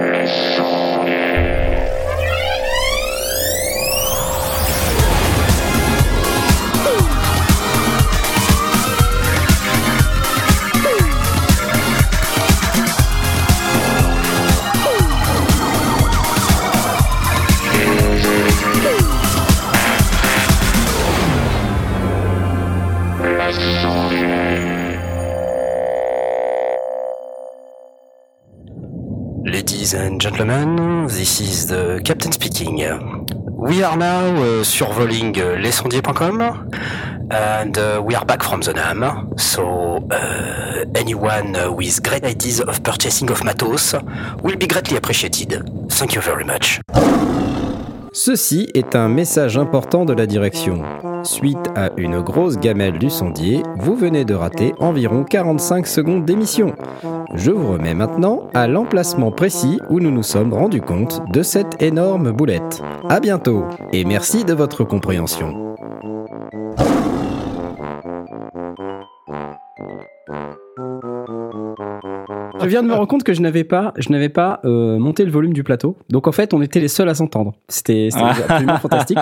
Ladies 6 de Captain Speaking. We are now uh, surveying euh, lesondiers.com and euh, we are back from the NAM. So euh, anyone with great ideas of purchasing of Matos will be greatly appreciated. Thank you very much. Ceci est un message important de la direction. Suite à une grosse gamelle du sondier, vous venez de rater environ 45 secondes d'émission. Je vous remets maintenant à l'emplacement précis où nous nous sommes rendus compte de cette énorme boulette. À bientôt et merci de votre compréhension. Je viens de me rendre compte que je n'avais pas, je n'avais pas euh, monté le volume du plateau. Donc en fait, on était les seuls à s'entendre. C'était absolument fantastique.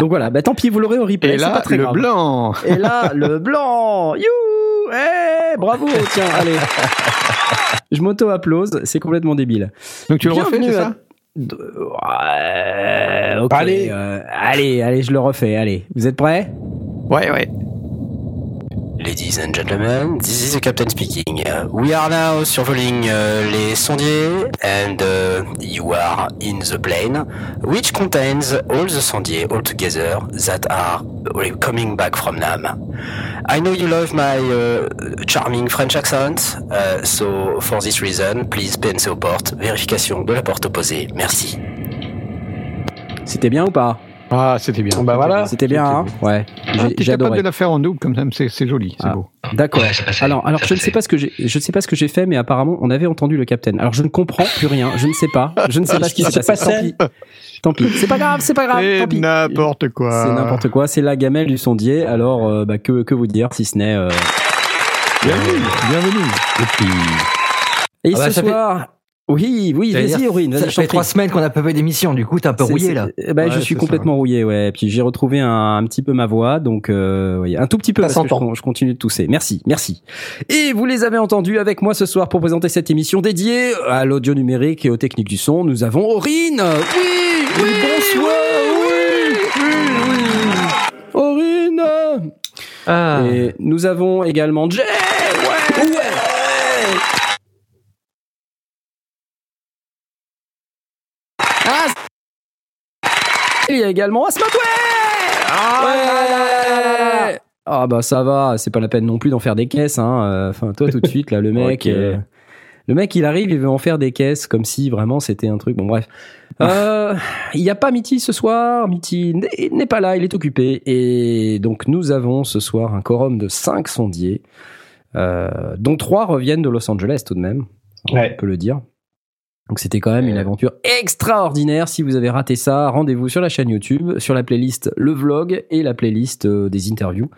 Donc voilà, bah tant pis, vous l'aurez au replay. Et là, pas très le grave. blanc. Et là, le blanc. You, eh, bravo. Tiens, allez. Je m'auto-applause. C'est complètement débile. Donc tu le refais, c'est à- ça Ouais, ok, Allez. euh, allez, allez, je le refais. Allez, vous êtes prêts? Ouais, ouais. Ladies and gentlemen, this is the captain speaking. Uh, we are now survoling uh, les sondiers and uh, you are in the plane which contains all the sondiers all together that are coming back from Nam. I know you love my uh, charming French accent, uh, so for this reason, please pense aux portes. Vérification de la porte opposée. Merci. C'était bien ou pas? Ah, c'était bien. Bah voilà. C'était bien, hein Ouais. Ah, J'ai j'ai capable adoré. de la faire en double comme ça, c'est c'est joli, c'est Ah. beau. D'accord. Alors, alors je ne sais pas ce que j'ai, je ne sais pas ce que j'ai fait, mais apparemment, on avait entendu le capitaine. Alors, je ne comprends plus rien. Je ne sais pas. Je ne sais pas ce qui Qu'est-ce s'est passé. Tant pis. Tant pis. C'est pas grave. C'est pas grave. C'est Tant pis. n'importe quoi. C'est n'importe quoi. C'est la gamelle du sondier. Alors, euh, bah, que, que vous dire si ce n'est. euh, Bienvenue, bienvenue. Et Ah bah, ce soir. Oui, oui, vas-y, Aurine, Ça fait trois semaines qu'on n'a pas fait d'émission, du coup t'es un peu rouillé là. eh ben, je Ouais, suis complètement rouillé, ouais. Puis j'ai retrouvé un, un petit peu ma voix, donc euh, oui, un tout petit peu Ça parce que je, je continue de tousser. Merci, merci. Et vous les avez entendus avec moi ce soir pour présenter cette émission dédiée à l'audio numérique et aux techniques du son. Nous avons Aurine. Oui, oui, bonsoir. Oui, oui, oui. Aurine. Ah. Et nous avons également Jay. Ouais. ouais. Il y a également. Ouais. Ouais. Ah bah ça va, c'est pas la peine non plus d'en faire des caisses. Hein. Euh, Enfin toi tout de suite là, le mec, euh, le mec il arrive, il veut en faire des caisses comme si vraiment c'était un truc. Bon bref, Euh, il n'y a pas Mitty ce soir. Mitty n'est pas là, il est occupé. Et donc nous avons ce soir un quorum de 5 sondiers, euh, dont 3 reviennent de Los Angeles tout de même. On Ouais. peut le dire. Donc c'était quand même une aventure extraordinaire. Si vous avez raté ça, rendez-vous sur la chaîne YouTube, sur la playlist Le Vlog et la playlist euh, des interviews.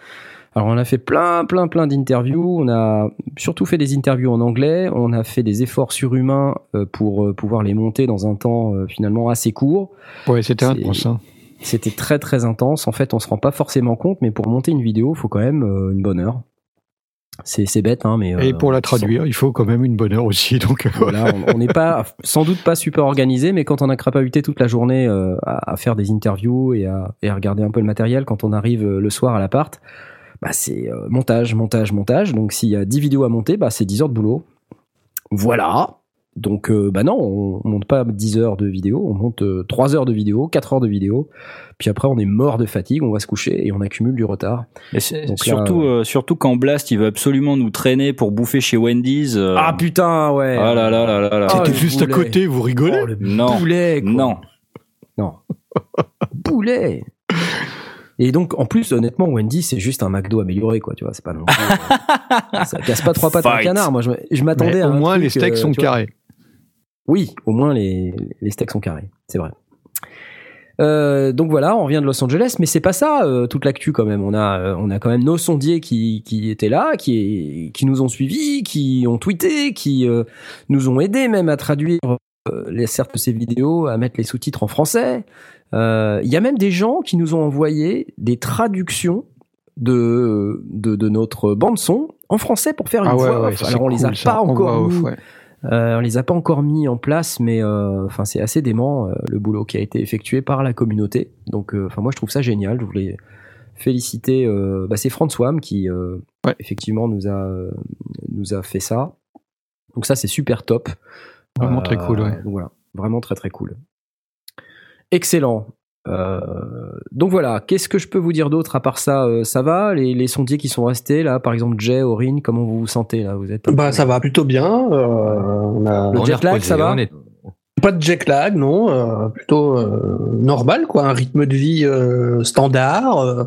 Alors on a fait plein, plein, plein d'interviews. On a surtout fait des interviews en anglais. On a fait des efforts surhumains euh, pour euh, pouvoir les monter dans un temps euh, finalement assez court. Ouais, c'était bon ça. C'était très très intense. En fait, on se rend pas forcément compte, mais pour monter une vidéo, il faut quand même euh, une bonne heure. C'est c'est bête, hein, mais Et euh, pour la sans- traduire, il faut quand même une bonne heure aussi. Donc, euh, voilà, on- n'est pas, sans doute pas super organisé, mais quand on a crapahuté toute la journée euh, à, à faire des interviews et à, et à regarder un peu le matériel, quand on arrive le soir à l'appart, bah c'est euh, montage, montage, montage. Donc s'il y a 10 vidéos à monter, bah c'est 10 heures de boulot. Voilà. Donc euh, bah non, on, on monte pas 10 heures de vidéo, on monte euh, 3 heures de vidéo, 4 heures de vidéo. Puis après on est mort de fatigue, on va se coucher et on accumule du retard. Là, surtout, euh, surtout quand Blast il veut absolument nous traîner pour bouffer chez Wendy's. euh, Ah putain, ouais. ah là là là là là. Ah, c'était le juste à côté, vous rigolez Oh, le Non. boulet, quoi. Non. Non. Boulet. Et donc, en plus, honnêtement, Wendy, c'est juste un McDo amélioré, quoi. Tu vois, c'est pas non plus. euh, ça casse pas trois pattes à un canard. Moi, je, m'attendais à Au un moins, truc, les steaks euh, sont carrés. Oui, au moins les, les steaks sont carrés. C'est vrai. Euh, donc voilà, on vient de Los Angeles, mais c'est pas ça euh, toute l'actu quand même. On a, euh, on a quand même nos sondiers qui, qui étaient là, qui, qui nous ont suivis, qui ont tweeté, qui euh, nous ont aidés même à traduire euh, les, certes ces vidéos à mettre les sous-titres en français. Euh, Il y a même des gens qui nous ont envoyé des traductions de, de, de notre bande son en français pour faire une Ah ouais, voix ouais, off. ça, Alors on les a pas En encore voix off, mis, ouais. Euh, on les a pas encore mis en place, mais euh, enfin c'est assez dément euh, le boulot qui a été effectué par la communauté. Donc euh, enfin moi je trouve ça génial. Je voulais féliciter. Euh, bah, c'est François qui euh, Ouais. effectivement nous a euh, nous a fait ça. Donc ça c'est super top. Vraiment très cool, ouais. voilà, vraiment très très cool. Excellent. Euh, donc voilà, qu'est-ce que je peux vous dire d'autre à part ça euh, Ça va les, les sondiers qui sont restés là, par exemple Jay, Aurine, comment vous vous sentez là Vous êtes Bah peu- ça va plutôt bien. euh, on a Le On jet lag, ça va est- pas de jet lag, non. euh, plutôt euh, normal, quoi. Un rythme de vie euh, standard. euh,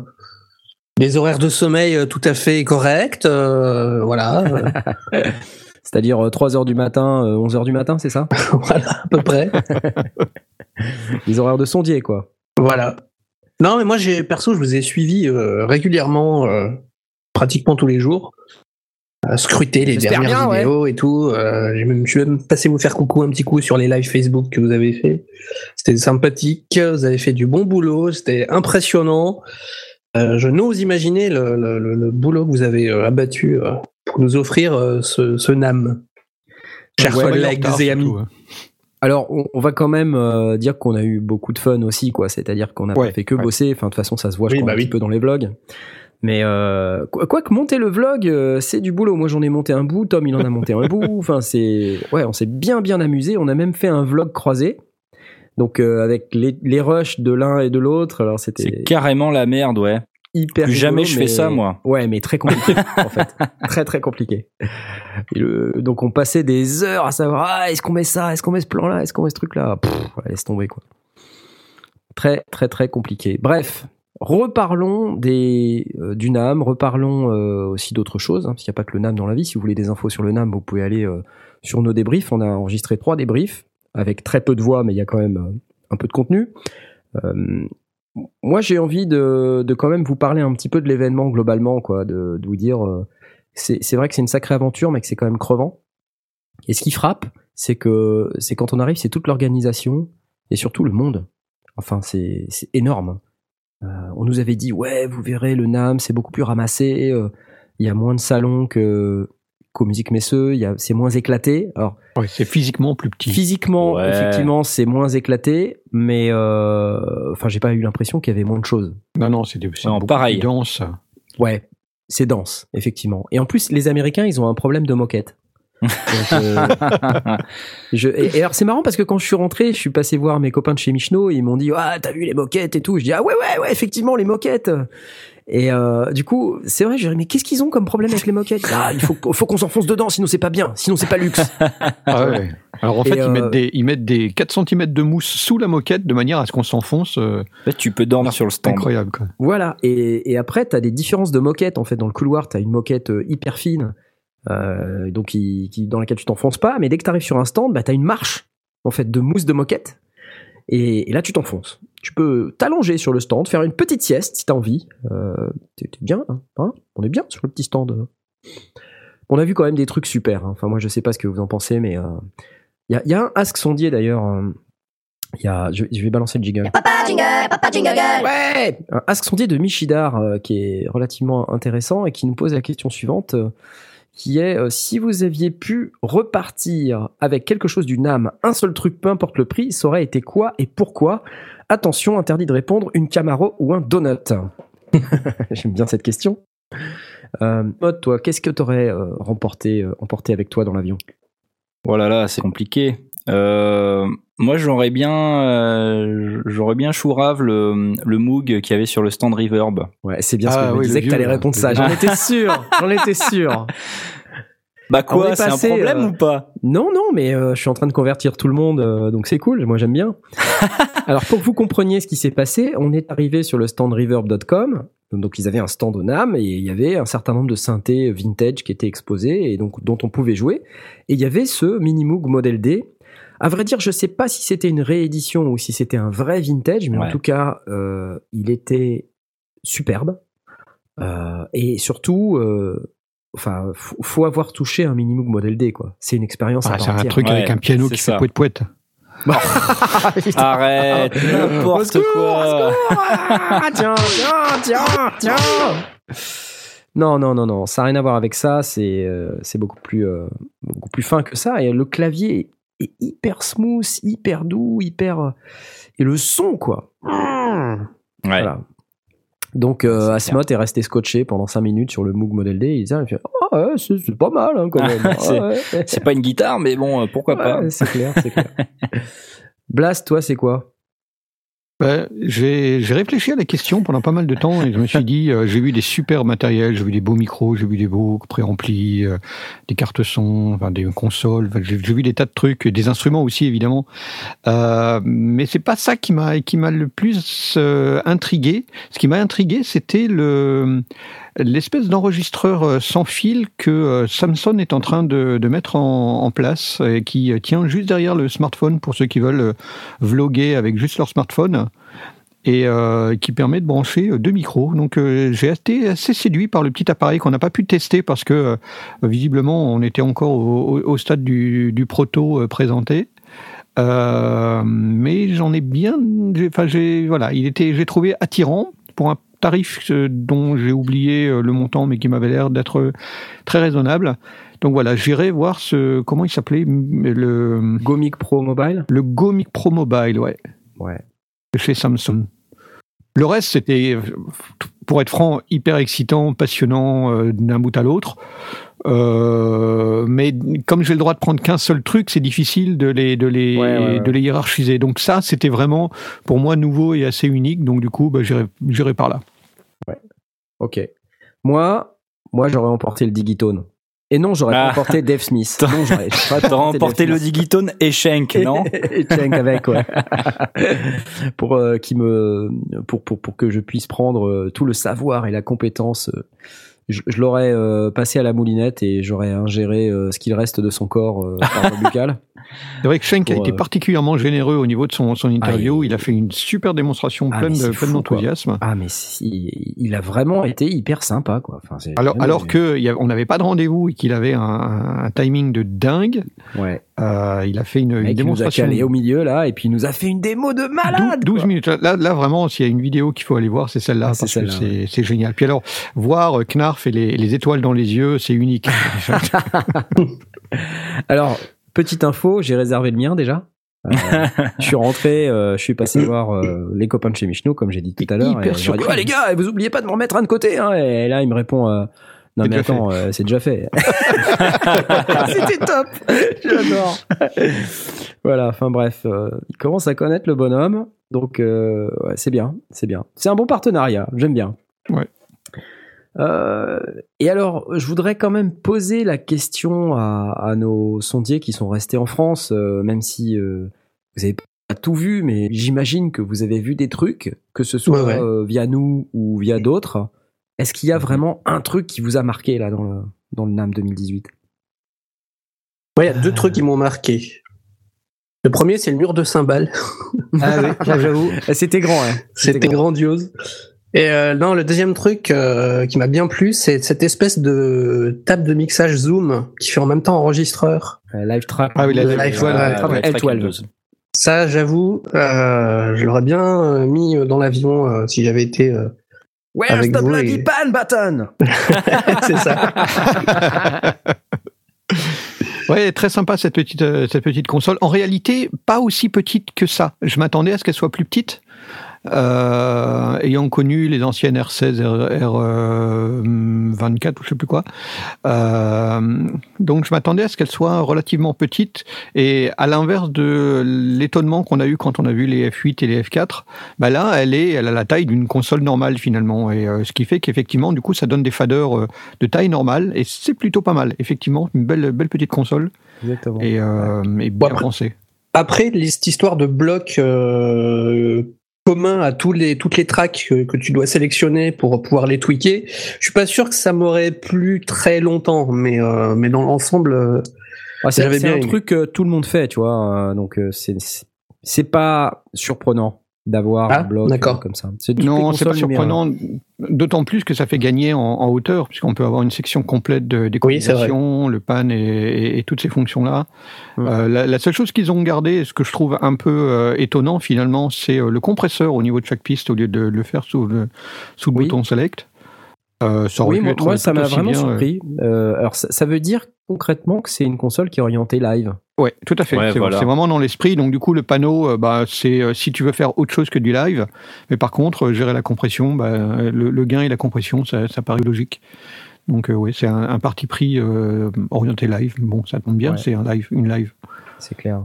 des horaires de sommeil tout à fait corrects. euh, voilà, C'est-à-dire 3h du matin, 11h du matin, c'est ça? Voilà, à peu près. Les horaires de sondier, quoi. Voilà. Non, mais moi, j'ai perso, je vous ai suivi euh, régulièrement, euh, pratiquement tous les jours, à scruter les J'espère dernières bien, vidéos et tout. Euh, j'ai même- je suis même passé vous faire coucou un petit coup sur les lives Facebook que vous avez fait. C'était sympathique. Vous avez fait du bon boulot. C'était impressionnant. Euh, je n'ose imaginer le, le- le- le boulot que vous avez euh, abattu euh, pour nous offrir euh, ce, ce NAM. Chers Ouais, collègues et amis. surtout, hein. Alors, on, on va quand même euh, dire qu'on a eu beaucoup de fun aussi, quoi. C'est-à-dire qu'on n'a Ouais, pas fait que ouais. bosser. Enfin, de toute façon, ça se voit, je crois, bah un oui. petit peu dans les vlogs. Mais euh, quoi, quoi que monter le vlog, euh, c'est du boulot. Moi, j'en ai monté un bout. Tom, il en a monté un bout. Enfin, c'est ouais, on s'est bien bien amusé. On a même fait un vlog croisé. Donc euh, avec les, les rushs de l'un et de l'autre. Alors C'est c'était carrément la merde, ouais. Hyper. Plus jamais je fais ça, moi. Ouais, mais très compliqué en fait. Très très compliqué. Et le- donc on passait des heures à savoir ah est-ce qu'on met ça, est-ce qu'on met ce plan-là, est-ce qu'on met ce truc-là? Laisse tomber quoi. Très très très compliqué. Bref, reparlons des euh, du NAM, reparlons euh, aussi d'autres choses. Hein, parce qu'il n'y a pas que le NAM dans la vie. Si vous voulez des infos sur le NAM, vous pouvez aller euh, sur nos débriefs. On a enregistré trois débriefs avec très peu de voix, mais il y a quand même un peu de contenu. Moi, j'ai envie de, de quand même vous parler un petit peu de l'événement globalement, quoi, de, vous dire, euh, c'est vrai que c'est une sacrée aventure, mais que c'est quand même crevant. Et ce qui frappe, c'est que c'est quand on arrive, c'est toute l'organisation et surtout le monde. Enfin, c'est c'est énorme. Euh, on nous avait dit, ouais, vous verrez, le NAM, c'est beaucoup plus ramassé, euh, il y a moins de salons que qu'au Musique Messeux, il y a- c'est moins éclaté. Alors, Ouais, c'est physiquement plus petit. Physiquement, Ouais. effectivement, c'est moins éclaté, mais euh, enfin, j'ai pas eu l'impression qu'il y avait moins de choses. Non, non, c'est c'est Non, beaucoup pareil. plus dense. Ouais, c'est dense, effectivement. Et en plus, les Américains, ils ont un problème de moquette. Donc, euh, je, et, et alors c'est marrant parce que quand je suis rentré, je suis passé voir mes copains de chez Michno, et ils m'ont dit ah t'as vu les moquettes et tout? Je dis ah ouais ouais ouais effectivement les moquettes. Et euh, du coup c'est vrai, j'ai dit mais qu'est-ce qu'ils ont comme problème avec les moquettes? Ah il faut faut qu'on s'enfonce dedans sinon c'est pas bien, sinon c'est pas luxe. Ah ouais. Alors en Et fait, euh, ils, mettent des, ils mettent des 4 cm de mousse sous la moquette de manière à ce qu'on s'enfonce. euh, En fait, tu peux dormir sur le c'est stand. incroyable. Quoi. Voilà, et, et après, tu as des différences de moquettes. En fait, dans le couloir, tu as une moquette euh, hyper fine, euh, donc qui, qui- dans laquelle tu t'enfonces pas, mais dès que tu arrives sur un stand, bah, tu as une marche en fait, de mousse de moquette, et, et là, tu t'enfonces. Tu peux t'allonger sur le stand, faire une petite sieste si tu as envie. Euh, T'es bien, hein, hein On est bien sur le petit stand. On a vu quand même des trucs super. hein. Enfin, moi, je sais pas ce que vous en pensez, mais il y, a, y a un Ask Sondier d'ailleurs. euh, Il y a, je, je vais balancer le jingle. Papa jingle, papa jingle. Ouais Un Ask Sondier de Michidar euh, qui est relativement intéressant et qui nous pose la question suivante euh, qui est euh, si vous aviez pu repartir avec quelque chose du NAM, un seul truc, peu importe le prix, ça aurait été quoi et pourquoi? Attention, interdit de répondre, une Camaro ou un donut J'aime bien cette question. Euh, Maud, toi, qu'est-ce que tu aurais remporté, euh, emporté avec toi dans l'avion? Voilà, là, c'est compliqué. Euh, moi, j'aurais bien, euh, j'aurais bien chourave le, le Moog qu'il y avait sur le stand Reverb. Ouais, c'est bien ce Ah que je oui, disais que t'allais répondre ça. J'en étais sûr, j'en étais sûr. Bah quoi, est c'est un passé, problème euh, ou pas? Non, non, mais euh, je suis en train de convertir tout le monde, euh, donc c'est cool, moi j'aime bien. Alors pour que vous compreniez ce qui s'est passé, on est arrivé sur le stand reverb.com, donc ils avaient un stand au NAM et il y avait un certain nombre de synthés vintage qui étaient exposés et donc dont on pouvait jouer. Et il y avait ce Mini Moog Model D. À vrai dire, je sais pas si c'était une réédition ou si c'était un vrai vintage, mais en Ouais. tout cas, euh, il était superbe. Euh, et surtout, euh, enfin, faut, avoir touché un Mini Moog Model D, quoi. C'est une expérience à Ah, part c'est un truc Ouais, avec un piano qui ça. fait poète poète. Arrête, n'importe quoi. Ah, tiens, tiens, tiens, tiens. Non, non, non, non, ça n'a rien à voir avec ça. C'est euh, c'est beaucoup plus euh, beaucoup plus fin que ça. Et le clavier est hyper smooth, hyper doux, hyper euh, et le son quoi. Ouais. Voilà. Donc euh, est resté scotché pendant 5 minutes sur le Moog Model D. Il disait, il fait, oh, ouais, c'est pas mal hein, quand même. C'est- ouais. C'est pas une guitare, mais bon, euh, pourquoi pas. C'est clair, c'est clair. Blast, toi, c'est quoi? Ben, j'ai réfléchi à la question pendant pas mal de temps et je me suis dit, euh, j'ai vu des super matériels, j'ai vu des beaux micros, j'ai vu des beaux préamplis, euh, des cartes son, enfin, des consoles, enfin, j'ai j'ai vu des tas de trucs, des instruments aussi évidemment. Euh, mais c'est pas ça qui m'a qui m'a le plus euh, intrigué. Ce qui m'a intrigué, c'était le l'espèce d'enregistreur euh, sans fil que euh, Samsung est en train de, mettre en, place et qui euh, tient juste derrière le smartphone pour ceux qui veulent vloguer avec juste leur smartphone et qui permet de brancher deux micros. Donc j'ai été assez séduit par le petit appareil qu'on n'a pas pu tester parce que visiblement on était encore au, stade du, du proto présenté. Mais j'en ai bien, enfin j'ai voilà, il était, j'ai trouvé attirant pour un tarif euh, dont j'ai oublié euh, le montant, mais qui m'avait l'air d'être euh, très raisonnable. Donc voilà, j'irai voir ce comment il s'appelait le Gomic Pro Mobile? le Gomic Pro Mobile, ouais Ouais. chez Samsung. Le reste, c'était, pour être franc, hyper excitant, passionnant euh, d'un bout à l'autre. Euh, mais comme j'ai le droit de prendre qu'un seul truc, c'est difficile de les, de, les, Ouais, ouais, ouais. de les hiérarchiser. Donc ça, c'était vraiment, pour moi, nouveau et assez unique. Donc du coup, bah, j'irai j'irai par là. Ok. Moi, moi j'aurais emporté le Digitone. Et non, j'aurais Ah. pas emporté Dave Smith. Non, j'aurais emporté le. Digitone et Schenk, non? Et Cenk avec ouais pour euh, qui me pour, pour pour que je puisse prendre euh, tout le savoir et la compétence euh, je, je l'aurais euh, passé à la moulinette et j'aurais ingéré euh, ce qu'il reste de son corps euh, par voie buccale C'est vrai que Schenk a été particulièrement généreux au niveau de son, son interview. Ah, il- il a fait une super démonstration Ah, pleine d'enthousiasme. ah mais il a vraiment été hyper sympa quoi enfin, Alors, alors que il y a- on n'avait pas de rendez-vous et qu'il avait un, un timing de dingue, ouais euh, il a fait une, mec, il nous a démonstration. calé au milieu là et puis il nous a fait une démo de malade 12 quoi. minutes. Là, là, vraiment, s'il y a une vidéo qu'il faut aller voir, c'est celle-là, Ah, que c'est génial. Puis alors, voir euh, Knarf et les, les étoiles dans les yeux, c'est unique. Alors, petite info, j'ai réservé le mien déjà. Euh, je suis rentré, euh, je suis passé voir euh, les copains de chez Michno, comme j'ai dit tout à l'heure. Et je dit. Ouais, les gars, vous oubliez pas de me remettre un de côté. Hein et là, il me répond euh, Non, C'est mais déjà attends, euh, c'est déjà fait. C'était top J'adore Voilà, enfin bref, euh, il commence à connaître le bonhomme. Donc, euh, ouais, c'est bien, c'est bien. C'est un bon partenariat, j'aime bien. Ouais. Euh, et alors, je voudrais quand même poser la question à, à nos sondiers qui sont restés en France, euh, même si euh, vous avez pas tout vu, mais j'imagine que vous avez vu des trucs, que ce soit Ouais, ouais. via nous ou via d'autres. Est-ce qu'il y a vraiment un truc qui vous a marqué là dans le, dans le NAM 2018 Ouais, il y a deux trucs qui m'ont marqué. Le premier, c'est le mur de cymbales. Ah oui, j'avoue. C'était grand, hein C'était grandiose. Et euh, non, le deuxième truc euh, qui m'a bien plu, c'est cette espèce de table de mixage Zoom qui fait en même temps enregistreur. Euh, Live Trap. Ah oui, la Le live- live, ouais, L12. Ça, j'avoue, euh, je l'aurais bien mis dans l'avion euh, si j'avais été. euh, Where's Avec the vous bloody et- pan button? C'est ça. Ouais, très sympa cette petite cette petite console. En réalité, pas aussi petite que ça. Je m'attendais à ce qu'elle soit plus petite. Euh, ayant connu les anciennes R16, R, euh, 24 ou je sais plus quoi. Euh, donc je m'attendais à ce qu'elle soit relativement petite et à l'inverse de l'étonnement qu'on a eu quand on a vu les F8 et les F4, bah là elle est elle a la taille d'une console normale finalement et euh, ce qui fait qu'effectivement du coup ça donne des faders euh, de taille normale et c'est plutôt pas mal effectivement une belle belle petite console Exactement. et, euh, et bien après- pensée. Après, cette histoire de bloc euh, commun à tous les, toutes les tracks que, que tu dois sélectionner pour pouvoir les tweaker, je suis pas sûr que ça m'aurait plu très longtemps, mais, euh, mais dans l'ensemble, euh, Ah, c'est un aimé. truc que tout le monde fait, tu vois. euh, donc c'est pas surprenant. D'avoir Ah, un bloc d'accord. euh, comme ça. C'est Non, c'est pas surprenant. D'autant plus que ça fait gagner en, en hauteur, puisqu'on peut avoir une section complète de Oui, d'équalisation, le pan et, et- et toutes ces fonctions-là. Euh, la, la seule chose qu'ils ont gardé, et ce que je trouve un peu euh, étonnant finalement, c'est euh, le compresseur au niveau de chaque piste au lieu de le faire sous le, sous le Oui. bouton select. Euh, ça aurait Oui, moi, ça m'a vraiment bien, euh, surpris. Euh, alors, ça, ça veut dire concrètement que c'est une console qui est orientée live. Ouais, tout à fait. Ouais, c'est voilà. vraiment dans l'esprit. Donc du coup, le panneau, euh, bah, c'est euh, si tu veux faire autre chose que du live. Mais par contre, euh, gérer la compression, bah, le, le gain et la compression, ça, ça paraît logique. Donc euh, oui, c'est un, un parti pris euh, orienté live. Bon, ça tombe bien, Ouais. c'est un live, une live. C'est clair.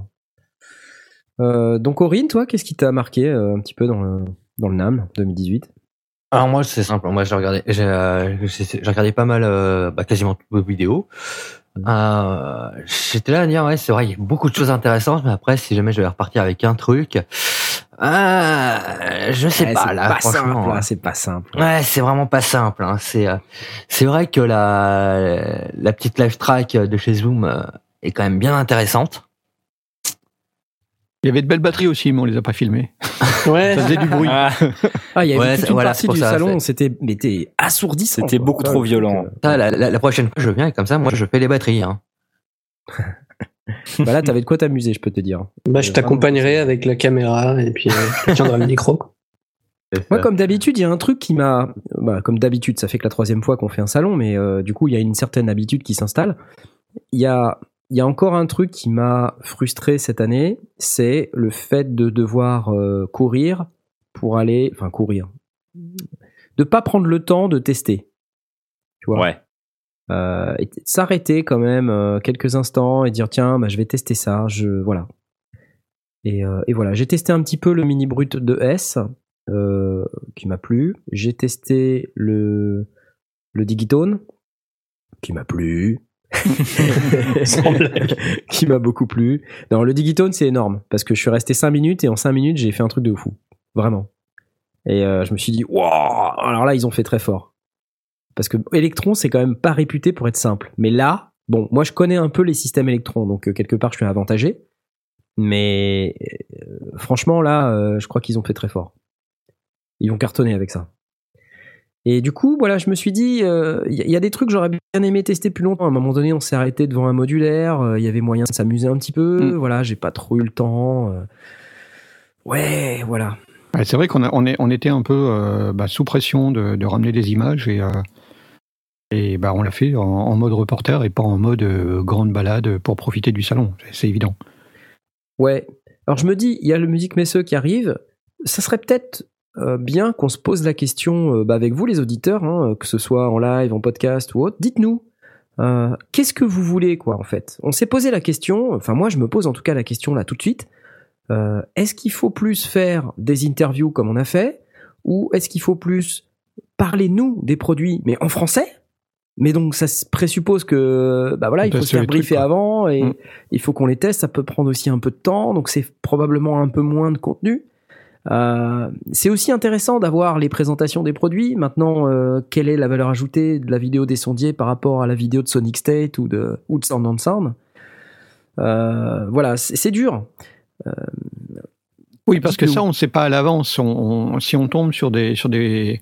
Euh, donc, Aurine, toi, qu'est-ce qui t'a marqué euh, un petit peu dans le, dans le NAM 2018 Alors moi c'est simple, moi j'ai regardé, j'ai regardé pas mal, euh, bah, quasiment toutes vos vidéos. Euh, J'étais là à dire ouais c'est vrai il y a beaucoup de choses intéressantes, mais après si jamais je vais repartir avec un truc, euh, je sais Ouais, pas c'est là pas franchement. simple, hein. c'est pas simple. Ouais, c'est vraiment pas simple. Hein. C'est euh, c'est vrai que la la petite live track de chez Zoom euh, est quand même bien intéressante. Il y avait de belles batteries aussi, mais on les a pas filmées. Ouais. Ça faisait du bruit. Ah, Ah, il y avait Ouais, toute une voilà, partie du ça, salon, c'était mais t'es assourdissant. C'était beaucoup trop violent. euh, Ça, la, la, la prochaine fois je viens et comme ça moi je fais les batteries. Hein. Bah là, t'avais de quoi t'amuser, je peux te dire. Bah, je t'accompagnerai avec la caméra et puis euh, je te tiendrai le micro. Moi, comme d'habitude, il y a un truc qui m'a. Bah, comme d'habitude, ça fait que la troisième fois qu'on fait un salon, mais euh, du coup, il y a une certaine habitude qui s'installe. Il y a, il y a encore un truc qui m'a frustré cette année, c'est le fait de devoir euh, courir pour aller. Enfin, courir. De pas prendre le temps de tester. Tu vois? Ouais. Euh, s'arrêter quand même euh, quelques instants et dire tiens bah, je vais tester ça je voilà et, et voilà j'ai testé un petit peu le mini brut de S qui m'a plu j'ai testé le le digitone qui m'a plu. qui m'a beaucoup plu. Non le digitone c'est énorme parce que je suis resté 5 minutes et en 5 minutes j'ai fait un truc de fou. Vraiment. Et euh, je me suis dit waouh! Alors là ils ont fait très fort. Parce que Electron c'est quand même pas réputé pour être simple. Mais là bon moi je connais un peu les systèmes Electron donc euh, quelque part je suis avantagé. Mais euh, franchement là je crois qu'ils ont fait très fort. Ils vont cartonner avec ça et du coup voilà je me suis dit euh, il y, a- il y a des trucs que j'aurais bien aimé tester plus longtemps à un moment donné on s'est arrêté devant un modulaire euh, il y avait moyen de s'amuser un petit peu Mm. voilà j'ai pas trop eu le temps euh. ouais voilà Ouais, c'est vrai qu'on a- on est, on était un peu euh, bah, sous pression de, de ramener des images et, euh, et bah, on l'a fait en, en mode reporter et pas en mode euh, grande balade pour profiter du salon. C'est- C'est évident. Ouais. Alors je me dis, il y a le Musique Messeux qui arrive. Ça serait peut-être euh, bien qu'on se pose la question euh, bah, avec vous, les auditeurs, hein, que ce soit en live, en podcast ou autre. Dites-nous, euh, qu'est-ce que vous voulez, quoi, en fait? On s'est posé la question. Enfin, moi, je me pose en tout cas la question là tout de suite. Euh, est-ce qu'il faut plus faire des interviews comme on a fait, ou est-ce qu'il faut plus parler nous des produits, mais en français? Mais donc ça se présuppose que bah voilà, il faut se faire trucs, briefer avant et Mm. il faut qu'on les teste. Ça peut prendre aussi un peu de temps, donc c'est probablement un peu moins de contenu. Euh, c'est aussi intéressant d'avoir les présentations des produits. Maintenant, euh, quelle est la valeur ajoutée de la vidéo des sondiers par rapport à la vidéo de Sonic State ou de, ou de Sound on Sound? Euh, Voilà, c'est dur. Oui, parce que ça, on ne sait pas à l'avance. On, on- si on tombe sur des, sur des,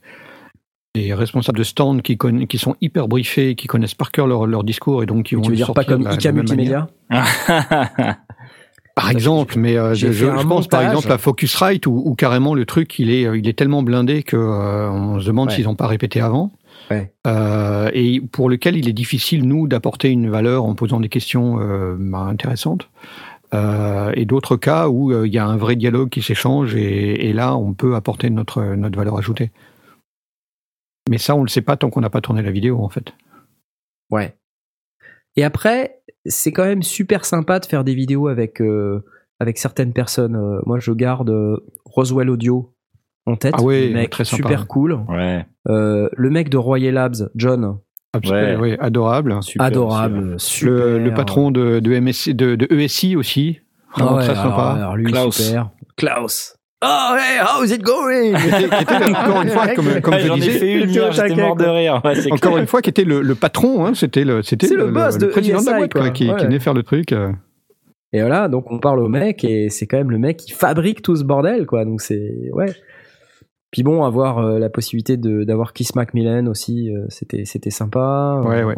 des responsables de stand qui, conna- qui sont hyper briefés, qui connaissent par cœur leur, leur discours et donc qui vont tu veux le dire pas comme ICA. Multimédia? Par exemple, mais euh, je, pense par exemple à Focusrite où, où carrément le truc il est, il est tellement blindé que euh, on se demande Ouais. s'ils n'ont pas répété avant. Ouais. Euh, et pour lequel il est difficile nous d'apporter une valeur en posant des questions euh, bah, intéressantes. Et d'autres cas où il y a un vrai dialogue qui s'échange et, et là on peut apporter notre notre valeur ajoutée. Mais ça on le sait pas tant qu'on n'a pas tourné la vidéo en fait. Ouais. Et après, c'est quand même super sympa de faire des vidéos avec, euh, avec certaines personnes. Euh, moi, je garde euh, Roswell Audio en tête. Ah ouais, le mec très sympa. super cool. ouais. Euh, le mec de Royal Labs, John, Absolument, Ouais. ouais, adorable. Super adorable, super. Le, le patron de, de, MSC, de, de ESI aussi, Ah ouais, très alors, sympa. alors lui, Klaus. super. Klaus. Oh, hey, how's it going? qui était, qui était, encore une fois, comme, comme Ouais, je J'en ai disais, fait une hier, j'étais mort de rire. Ouais, encore clair. une fois, qui était le, le patron, hein, c'était le, c'était C'est le boss de président de la ESI, boîte, quoi, quoi. qui, venait faire le truc. euh. Et voilà, donc on parle au mec et c'est quand même le mec qui fabrique tout ce bordel, quoi. Donc c'est ouais. Puis bon, avoir euh, la possibilité de d'avoir Kiss Macmillan aussi, euh, c'était c'était sympa. Ouais, ouais.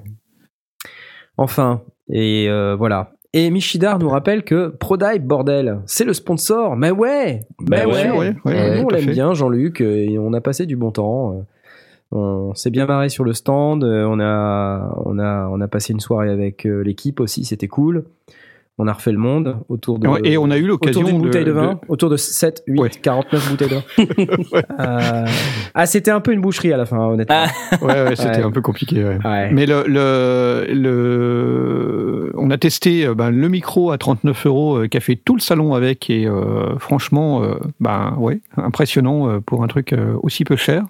Enfin, et euh, voilà. Et Michidar nous rappelle que Prodive, bordel, c'est le sponsor. Mais ouais, mais Bien ouais. ouais, nous, on l'aime bien, Jean-Luc, et on a passé du bon temps. Euh, On s'est bien marré sur le stand. euh, On a, on a, on a passé une soirée avec euh, l'équipe aussi. C'était cool. On a refait le monde autour de. Et on a eu l'occasion d'une bouteille de, vin, de- autour de 7, 8, Ouais. 49 bouteilles de vin. Euh, Ah, c'était un peu une boucherie à la fin, honnêtement. Ouais, ouais, c'était Ouais. un peu compliqué. Ouais. Ouais. Mais le, le, le, on a testé euh, ben, le micro à 39 euros euh, qui a fait tout le salon avec et euh, franchement, euh, ben ouais, impressionnant euh, pour un truc euh, aussi peu cher.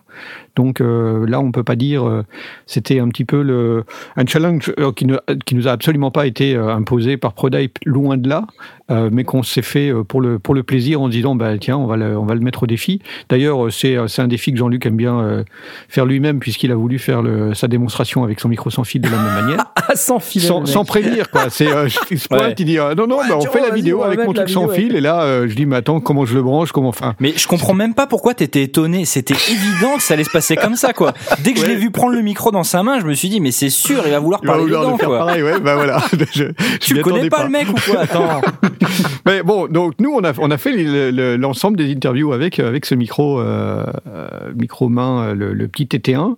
Donc euh, là, on peut pas dire euh, c'était un petit peu le un challenge euh, qui, ne, qui nous a absolument pas été euh, imposé par Prodype, loin de là, euh, mais qu'on s'est fait euh, pour le pour le plaisir en se disant bah tiens on va le, on va le mettre au défi. D'ailleurs, euh, c'est c'est un défi que Jean-Luc aime bien euh, faire lui-même puisqu'il a voulu faire le, sa démonstration avec son micro sans fil de la même manière, Ah, sans filet. sans, prévenir quoi. C'est euh, il se pointe, Ouais. il dit euh, non non, Ouais, bah, on fait la vidéo avec mon truc sans fil et là euh, je dis mais attends comment je le branche comment enfin Mais je comprends même pas pourquoi t'étais étonné. C'était évident que ça allait se passer comme ça, quoi. Dès que je l'ai vu prendre le micro dans sa main, je me suis dit, mais c'est sûr, il va vouloir il va parler vouloir dedans, quoi. pareil ouais bah voilà. Je- je Tu connais pas, le mec ou quoi? Attends. Mais bon, donc nous on a on a fait le- le- l'ensemble des interviews avec avec ce micro euh, euh, micro main euh, le, le petit TT1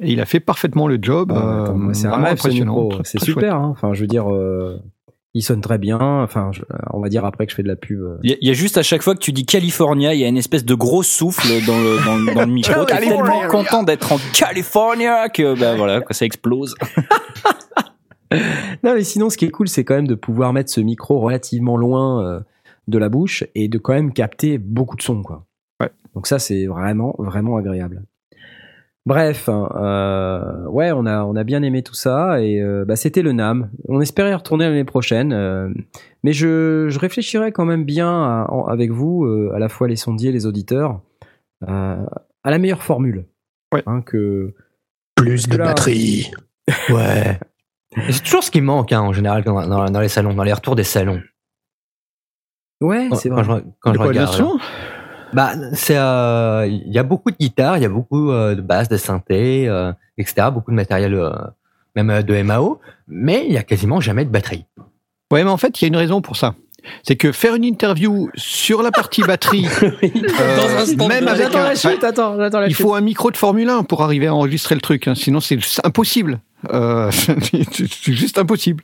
et il a fait parfaitement le job. Ah, euh, c'est vraiment impressionnant. C'est super. Hein. Enfin, je veux dire, euh, il sonne très bien. Enfin, je- on va dire après que je fais de la pub. euh. Il y, a- il y a juste à chaque fois que tu dis California, il y a une espèce de gros souffle dans le, dans, dans le micro. T'es California. tellement content d'être en California que, bah voilà, que ça explose. Non, mais sinon, ce qui est cool, c'est quand même de pouvoir mettre ce micro relativement loin euh, de la bouche et de quand même capter beaucoup de son, quoi. Ouais. Donc ça, c'est vraiment, vraiment agréable. Bref, hein, euh, ouais, on a, on a bien aimé tout ça et euh, bah, c'était le NAM. On espérait y retourner l'année prochaine, euh, mais je, je réfléchirais quand même bien à- en- avec vous, euh, à la fois les sondiers, les auditeurs, euh, à la meilleure formule. Ouais. Hein, que Plus de Là. batterie. Ouais. C'est toujours ce qui manque hein, en général dans, dans- dans les salons, dans les retours des salons. ouais, Quand, c'est quand vrai. je, quand De je quoi, de regarde. Bah, c'est, euh, il y a beaucoup de guitares, il y a beaucoup euh, de basses, de synthés, euh, etc. Beaucoup de matériel, euh, même euh, de MAO, mais il y a quasiment jamais de batterie. Ouais, mais en fait, il y a une raison pour ça. C'est que faire une interview sur la partie batterie, euh, Dans même avec J'attends un, la chute, attends, j'attends la il chute. faut un micro de Formule 1 pour arriver à enregistrer le truc. hein, sinon, c'est impossible. Euh, c'est juste impossible.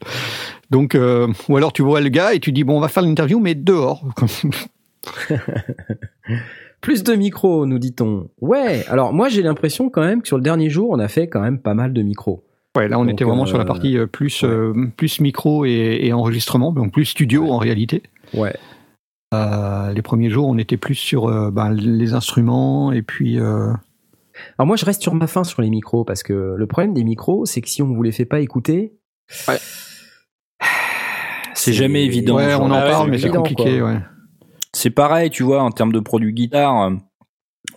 Donc, euh, ou alors tu vois le gars et tu dis bon, on va faire l'interview, mais dehors. Plus de micros, nous dit-on. Ouais, alors moi j'ai l'impression quand même que sur le dernier jour, on a fait quand même pas mal de micros. Ouais, là, on Donc, était vraiment euh, sur la partie euh, plus euh, plus micro et, et enregistrement, donc plus studio en réalité. Ouais. Euh, les premiers jours, on était plus sur ben, les instruments et puis. Alors moi je reste sur ma fin sur les micros parce que le problème des micros, c'est que si on vous les fait pas écouter, Ouais. C'est jamais évident. ouais, on en Ah parle, mais c'est compliqué. quoi. Ouais. C'est pareil, tu vois, en termes de produits guitare, euh,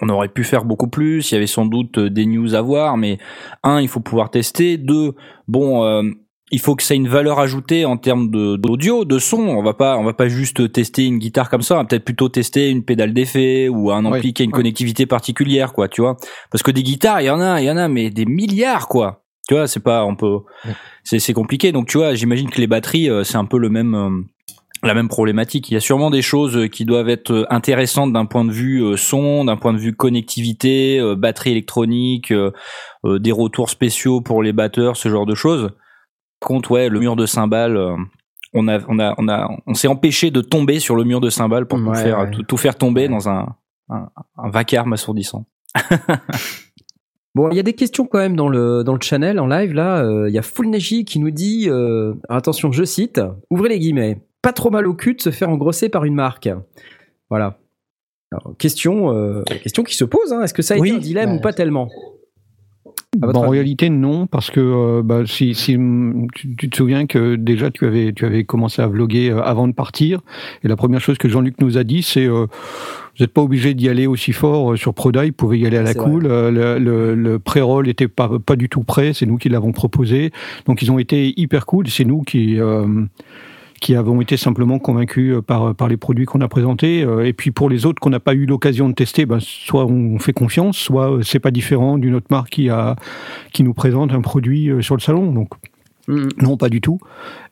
on aurait pu faire beaucoup plus. Il y avait sans doute euh, des news à voir, mais un, il faut pouvoir tester. Deux, bon, euh, il faut que ça ait une valeur ajoutée en termes d'audio, de son. On va pas, on va pas juste tester une guitare comme ça. On va peut-être plutôt tester une pédale d'effet ou un ampli qui a une connectivité particulière, quoi, tu vois. Parce que des guitares, il y en a, il y en a, mais des milliards, quoi. Tu vois, c'est pas, on peut, c'est c'est compliqué. Donc, tu vois, j'imagine que les batteries, euh, c'est un peu le même. euh, la même problématique. Il y a sûrement des choses euh, qui doivent être intéressantes d'un point de vue son, d'un point de vue connectivité, batterie électronique, des retours spéciaux pour les batteurs, ce genre de choses. Par contre, ouais, le mur de cymbales, euh, on a, on a, on a, on s'est empêché de tomber sur le mur de cymbales pour tout Ouais, faire, ouais. tout, tout faire tomber dans un, un, un vacarme assourdissant. Bon, il y a des questions quand même dans le dans le channel en live là. euh, Il y a Full Neji qui nous dit euh, attention, je cite, ouvrez les guillemets, pas trop mal au cul de se faire engrosser par une marque. Voilà. Alors, question question qui se pose. Hein. Est-ce que ça a Oui, été un dilemme ou pas tellement? Bon, en réalité, non, parce que euh, bah, si, si mm, tu, tu te souviens que déjà tu avais tu avais commencé à vloguer euh, avant de partir, et la première chose que Jean-Luc nous a dit, c'est euh, vous n'êtes pas obligé d'y aller aussi fort euh, sur Proda, vous pouvez y aller à la cool. Le le, le pré-roll était pas pas du tout prêt, c'est nous qui l'avons proposé, donc ils ont été hyper cool. C'est nous qui euh, qui avons été simplement convaincus par, par les produits qu'on a présentés. Et puis pour les autres qu'on n'a pas eu l'occasion de tester, ben, soit on fait confiance, soit c'est pas différent d'une autre marque qui, a, qui nous présente un produit sur le salon. Donc Mm. non, pas du tout.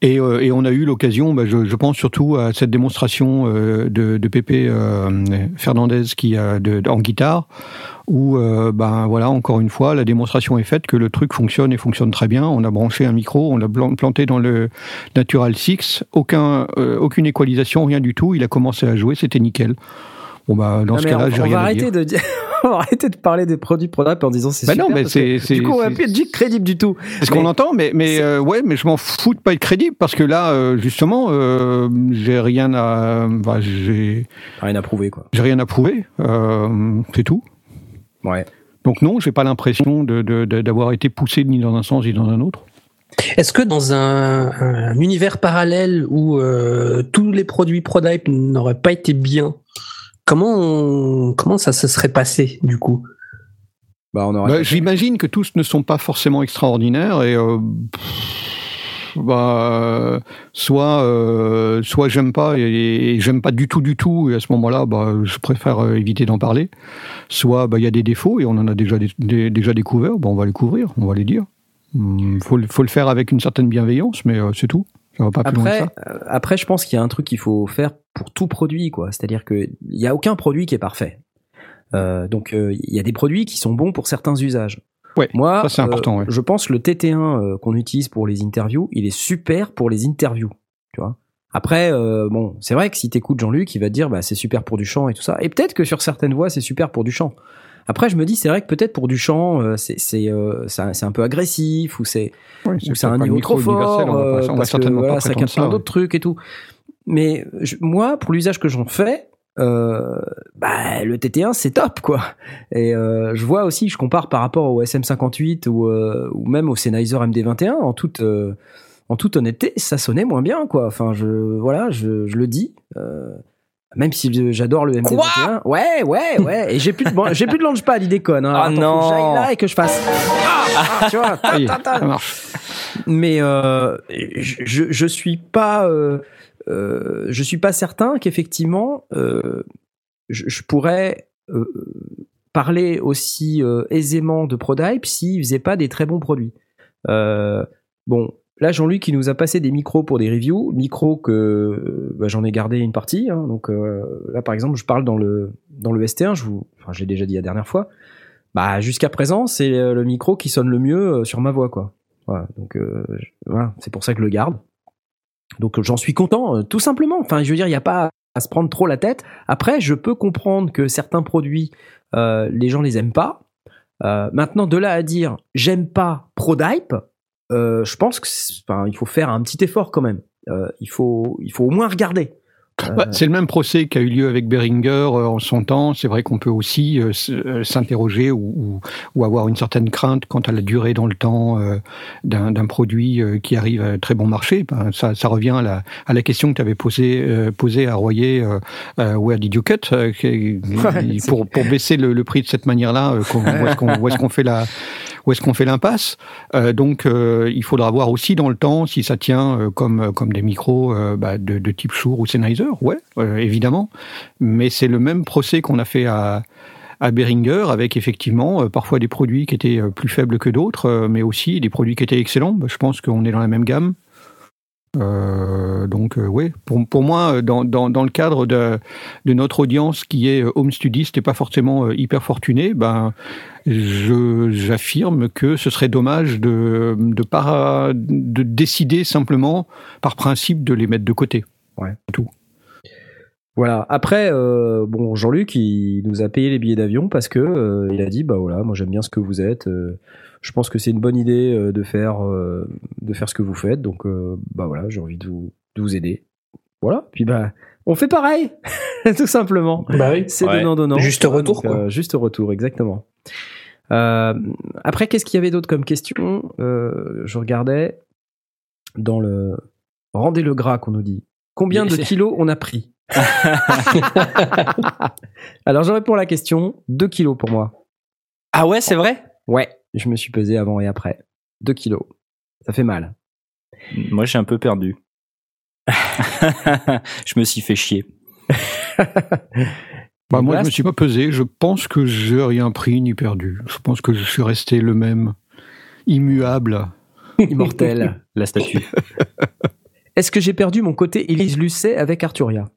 Et, euh, on a eu l'occasion, bah, je, pense surtout à cette démonstration euh, de, Pépé euh, Fernandez qui a en guitare, où ben voilà encore une fois la démonstration est faite que le truc fonctionne et fonctionne très bien. On a branché un micro, on l'a plan- planté dans le Natural Six, aucun aucune équalisation, rien du tout. Il a commencé à jouer, c'était nickel. Bon bah dans Non, ce cas-là, on, j'ai rien va à arrêter dire. de dire. on va arrêter de parler des produits ProDap en disant c'est Bah super. non, mais parce que c'est- c'est- du coup, on va plus être crédible du tout. C'est ce qu'on entend, mais, mais euh, ouais, mais je m'en fous de pas être crédible parce que là, euh, justement, euh, j'ai rien à, bah, j'ai, Rien à prouver, quoi. j'ai rien à prouver. Euh, c'est tout. Ouais. Donc non, j'ai pas l'impression de, de- de- d'avoir été poussé ni dans un sens ni dans un autre. Est-ce que dans un, un univers parallèle où euh, tous les produits ProDype n'auraient pas été bien, comment on- comment ça se serait passé du coup? Bah, on aurait. Bah, j'imagine que tous ne sont pas forcément extraordinaires et euh, pff, bah, soit euh, soit j'aime pas et, et j'aime pas du tout du tout et à ce moment-là bah, je préfère euh, éviter d'en parler. Soit bah, il y a des défauts et on en a déjà dé- dé- déjà découvert bah, on va les couvrir on va les dire. Hum, faut le- faut le faire avec une certaine bienveillance mais euh, c'est tout pas plus loin que Après, ça euh, après, je pense qu'il y a un truc qu'il faut faire pour tout produit, quoi. C'est-à-dire que il y a aucun produit qui est parfait. Euh, donc, euh, il y a des produits qui sont bons pour certains usages. Ouais, Moi, ça, c'est euh, important, ouais. je pense que le TT1 euh, qu'on utilise pour les interviews, il est super pour les interviews, tu vois. Après, euh, bon, c'est vrai que si t'écoutes Jean-Luc, il va te dire, bah, c'est super pour du chant et tout ça. Et peut-être que sur certaines voix, c'est super pour du chant. Après, je me dis, c'est vrai que peut-être pour du chant, euh, c'est c'est euh, c'est un peu agressif ou c'est Ouais, ou c'est un niveau trop fort, on va pas- euh, on va que certainement voilà, pas ça capte plein d'autres trucs et tout. Mais je- moi, pour l'usage que j'en fais, euh, bah, le TT1 c'est top quoi. Et euh, je vois aussi, je compare par rapport au SM58 ou, euh, ou même au Sennheiser MD21 en toute euh, en toute honnêteté, ça sonnait moins bien quoi. Enfin, je voilà, je, je le dis. Euh, même si je- j'adore le MD21. ouais, ouais, ouais. Et j'ai plus de bon, j'ai plus de launchpad, il déconne. Hein. Ah Attends, faut que non. j'aille là et que je fasse. Ah, ah, tu vois. Ta, ta, Mais euh, je, je suis pas euh, euh, je suis pas certain qu'effectivement euh, je, je pourrais euh, parler aussi euh, aisément de ProDype s'il faisait pas des très bons produits. Euh, bon, là Jean-Luc il nous a passé des micros pour des reviews, micros que bah, j'en ai gardé une partie. hein. donc euh, là par exemple je parle dans le dans le ST1, je vous, j'ai déjà dit la dernière fois. Bah jusqu'à présent c'est euh, le micro qui sonne le mieux euh, sur ma voix quoi. Voilà, donc voilà, c'est pour ça que je le garde. Donc j'en suis content, tout simplement. Enfin, je veux dire, il n'y a pas à se prendre trop la tête. Après, je peux comprendre que certains produits, les gens les aiment pas. Maintenant, de là à dire j'aime pas ProDype, je pense que c'est- enfin, il faut faire un petit effort quand même. Euh, il faut, il faut au moins regarder. Bah, c'est le même procès qui a eu lieu avec Behringer euh, en son temps. C'est vrai qu'on peut aussi euh, euh, s'interroger ou, avoir une certaine crainte quant à la durée dans le temps euh, d'un produit euh, qui arrive à très bon marché. Ben, ça, ça revient à la, à la question que tu avais posée, euh, à Royer, euh, euh, Where did you cut euh, pour, pour baisser le, le prix de cette manière-là, euh, où est-ce qu'on fait la où est-ce qu'on fait l'impasse Euh, Donc, euh, il faudra voir aussi dans le temps si ça tient euh, comme comme des micros euh, bah, de, de type Shure ou Sennheiser, ouais, euh, évidemment. Mais c'est le même procès qu'on a fait à à Behringer, avec effectivement euh, parfois des produits qui étaient euh, plus faibles que d'autres, mais aussi des produits qui étaient excellents. Bah, je pense qu'on est dans la même gamme. Donc oui, pour, pour moi, dans, dans, dans le cadre de, de notre audience qui est home studiste et pas forcément hyper fortunée, ben j'affirme que ce serait dommage de de décider simplement par principe de les mettre de côté. Voilà. Après, euh, bon, Jean-Luc, il nous a payé les billets d'avion parce que euh, il a dit, bah voilà, moi j'aime bien ce que vous êtes. euh, je pense que c'est une bonne idée euh, de faire euh, de faire ce que vous faites. Donc, euh, bah voilà, j'ai envie de vous de vous aider. Voilà. Puis bah, on fait pareil, tout simplement. Bah oui. C'est Ouais. donnant donnant. Juste retour, Donc, euh, juste retour, exactement. Euh, après, qu'est-ce qu'il y avait d'autre comme question? Euh, Je regardais dans le rendez le gras qu'on nous dit. Combien Mais de kilos on a pris? Alors, je réponds à la question 2 kilos pour moi. Ah ouais, c'est vrai? Ouais, je me suis pesé avant et après. 2 kilos. Ça fait mal. Moi, j'ai un peu perdu. je me suis fait chier. Bah, moi, je me suis pas pesé. Je pense que j'ai rien pris ni perdu. Je pense que je suis resté le même, immuable. Immortel. La statue. Est-ce que j'ai perdu mon côté Élise Lucet avec Arturia?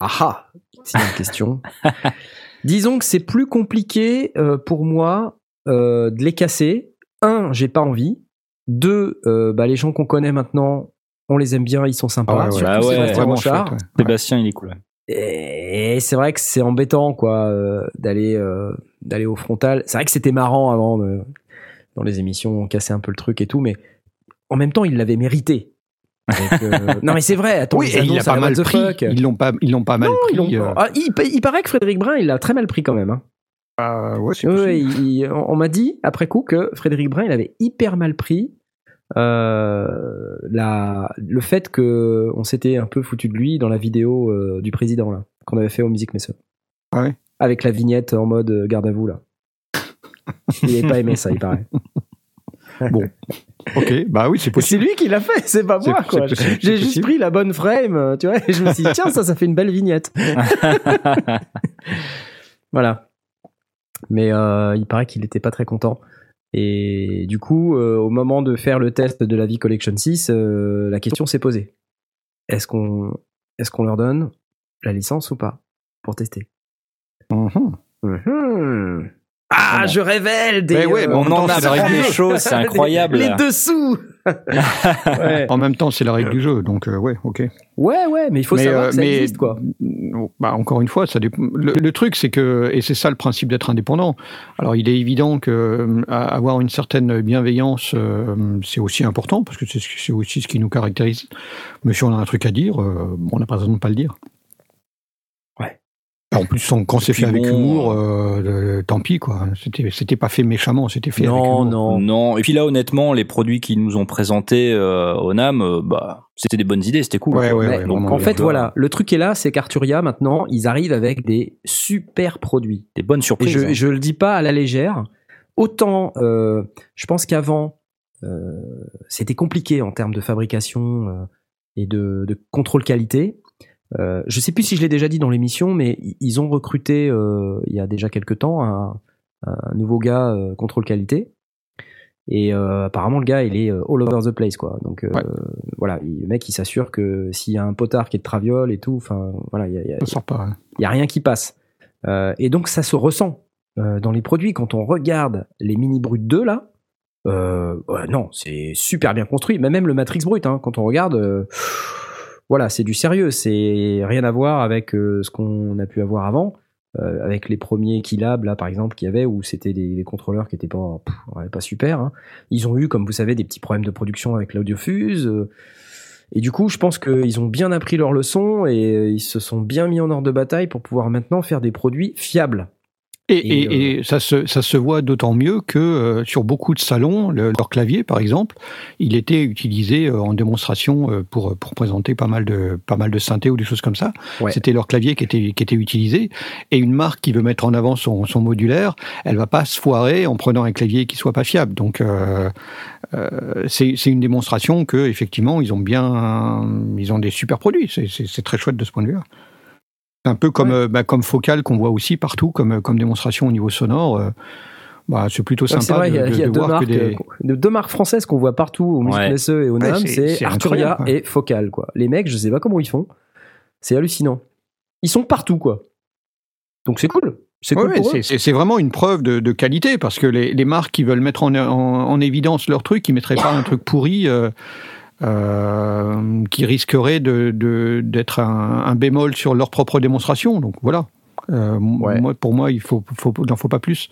Ah ah C'est une question. Disons que c'est plus compliqué euh, pour moi euh, de les casser. Un, j'ai pas envie. Deux, euh, bah, les gens qu'on connaît maintenant, on les aime bien, ils sont sympas. Ah ouais, ouais. Surtout Ah ouais, Sébastien Vraiment Blanchard. chouette, ouais. Sébastien, il est cool. Et c'est vrai que c'est embêtant, quoi, euh, d'aller euh, d'aller au frontal. C'est vrai que c'était marrant avant de- dans les émissions, on cassait un peu le truc et tout, mais en même temps, il l'avait mérité. Donc, euh, non, mais c'est vrai. Attends, Oui, et il a pas mal pris. fuck. Ils l'ont pas, ils l'ont pas mal l'ont- pris. euh, Ah, il, il paraît que Frédéric Brun, il l'a très mal pris quand même. Hein. ah, ouais, c'est Ouais, il- on m'a dit après coup que Frédéric Brun, il avait hyper mal pris euh, la, le fait que on s'était un peu foutu de lui dans la vidéo euh, du président là qu'on avait fait au Musique Messeux. Ah ouais Avec la vignette en mode garde à vous là. Il n'avait pas aimé ça, il paraît. Ok, bah oui, c'est C'est possible. lui qui l'a fait, c'est pas C'est- moi c'est quoi. J'ai c'est juste pris la bonne frame, tu vois, et je me suis dit tiens ça, ça fait une belle vignette. Voilà. Mais euh, il paraît qu'il était pas très content. Et du coup, euh, au moment de faire le test de la vie Collection 6, euh, la question s'est posée. Est-ce qu'on est qu'on leur donne la licence ou pas pour tester? Mhm. Mhm. Ah, Comment je révèle des. Mais ouais, euh, mais On en des choses, c'est incroyable. Les dessous. ouais. En même temps, c'est la règle du jeu, donc euh, ouais, ok. ouais, ouais, mais il faut Mais, savoir euh, que ça mais- existe quoi. Bah, encore une fois, ça dépend. Le, le truc, c'est que, et c'est ça le principe d'être indépendant. Alors, il est évident que euh, avoir une certaine bienveillance, euh, c'est aussi important parce que c'est ce- c'est aussi ce qui nous caractérise. Mais si on a un truc à dire, euh, on n'a pas raison de pas le dire. En plus, on- quand c'est fait avec bon, humour, euh, euh, tant pis quoi. C'était, c'était pas fait méchamment, c'était fait avec Non, humour. non. Non, et puis là, honnêtement, les produits qu'ils nous ont présentés euh, au NAM, euh, bah, c'était des bonnes idées, c'était cool. Ouais, ouais, Mais ouais, Donc, vraiment, en fait, voilà, le truc est là, c'est qu'Arturia, maintenant, ils arrivent avec des super produits. Des bonnes Et surprises. je, hein. je le dis pas à la légère. Autant, euh, je pense qu'avant, euh, c'était compliqué en termes de fabrication euh, et de, de contrôle qualité. Euh, je sais plus si je l'ai déjà dit dans l'émission, mais ils ont recruté euh, il y a déjà quelques temps un, un nouveau gars euh, contrôle qualité. Et euh, apparemment, le gars, il est euh, all over the place, quoi. Donc euh, Ouais. voilà, il- le mec, il s'assure que s'il y a un potard qui est de traviole et tout, enfin voilà, il y a- y a, il y a rien qui passe. Euh, et donc ça se ressent euh, dans les produits quand on regarde les mini brutes 2 là. Euh, ouais, non, c'est super bien construit. Mais même le Matrix brut, hein, quand on regarde, euh, voilà, c'est du sérieux. C'est rien à voir avec euh, ce qu'on a pu avoir avant, euh, avec les premiers Keylab là par exemple qu'il y avait où c'était des, contrôleurs qui étaient pas, pas super. hein. Ils ont eu, comme vous savez, des petits problèmes de production avec l'audiofuse. euh, et du coup, je pense qu'ils ont bien appris leur leçon et ils se sont bien mis en ordre de bataille pour pouvoir maintenant faire des produits fiables. Et, Et, et- et ça, se, ça se voit d'autant mieux que euh, sur beaucoup de salons, le- leur clavier, par exemple, il était utilisé euh, en démonstration euh, pour, pour présenter pas mal de pas mal de synthés ou des choses comme ça. Ouais. C'était leur clavier qui était qui était utilisé. Et une marque qui veut mettre en avant son, son modulaire, elle va pas se foirer en prenant un clavier qui soit pas fiable. Donc euh, euh, c'est une démonstration que effectivement ils ont bien ils ont des super produits. C'est très chouette de ce point de vue-là. C'est un peu comme, euh, bah, comme Focal qu'on voit aussi partout comme, comme démonstration au niveau sonore. euh, bah, c'est plutôt sympa c'est vrai, de, il y a, de- y a de deux, voir marques, que des... euh, de- deux marques françaises qu'on voit partout au Musique Ouais. Messeux et au NAM, c'est- Arturia et Focal. Quoi. Les mecs, je sais pas comment ils font. C'est hallucinant. Ils sont partout, quoi. Donc c'est cool. C'est cool ouais, vraiment une preuve de, de qualité parce que les, les marques qui veulent mettre en, en, en évidence leur truc, ils mettraient pas un truc pourri euh, euh, qui risquerait de de- d'être un, un bémol sur leur propre démonstration. Donc voilà. Euh, Ouais. moi, pour moi, il faut, faut, n'en faut pas plus.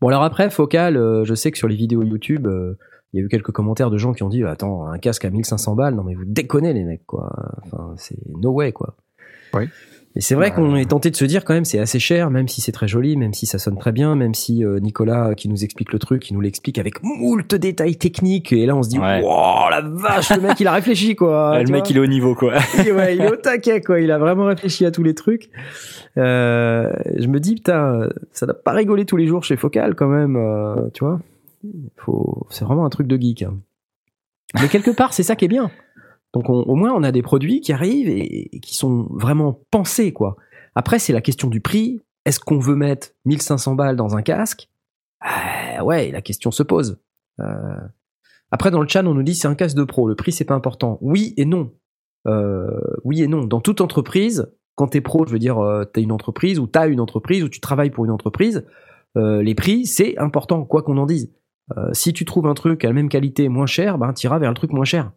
Bon, alors après, Focal, euh, je sais que sur les vidéos YouTube, euh, il y a eu quelques commentaires de gens qui ont dit Attends, un casque à 1500 balles, non mais vous déconnez, les mecs, quoi. Enfin, c'est no way, quoi. Ouais. Et c'est vrai qu'on est tenté de se dire quand même c'est assez cher, même si c'est très joli, même si ça sonne très bien, même si euh, Nicolas euh, qui nous explique le truc, il nous l'explique avec moult détails techniques, et là on se dit Ouais. Wow, la vache, le mec il a réfléchi, quoi. Le mec, il est au niveau, quoi. Et ouais, il est au taquet, quoi. Il a vraiment réfléchi à tous les trucs. Euh, je me dis, putain, ça n'a pas rigolé tous les jours chez Focal, quand même. euh, tu vois Faut... C'est vraiment un truc de geek. hein. Mais quelque part, c'est ça qui est bien. Donc on- au moins on a des produits qui arrivent et, qui sont vraiment pensés quoi. Après c'est la question du prix. Est-ce qu'on veut mettre 1500 balles dans un casque? Ah, Ouais, la question se pose. Euh, Après dans le chat on nous dit c'est un casque de pro, le prix c'est pas important. Oui et non. Euh, oui et non. Dans toute entreprise, quand t'es pro, je veux dire, euh, t'as une entreprise ou t'as une entreprise ou tu travailles pour une entreprise, euh, les prix c'est important quoi qu'on en dise. Euh, si tu trouves un truc à la même qualité moins cher, ben t'iras vers le truc moins cher.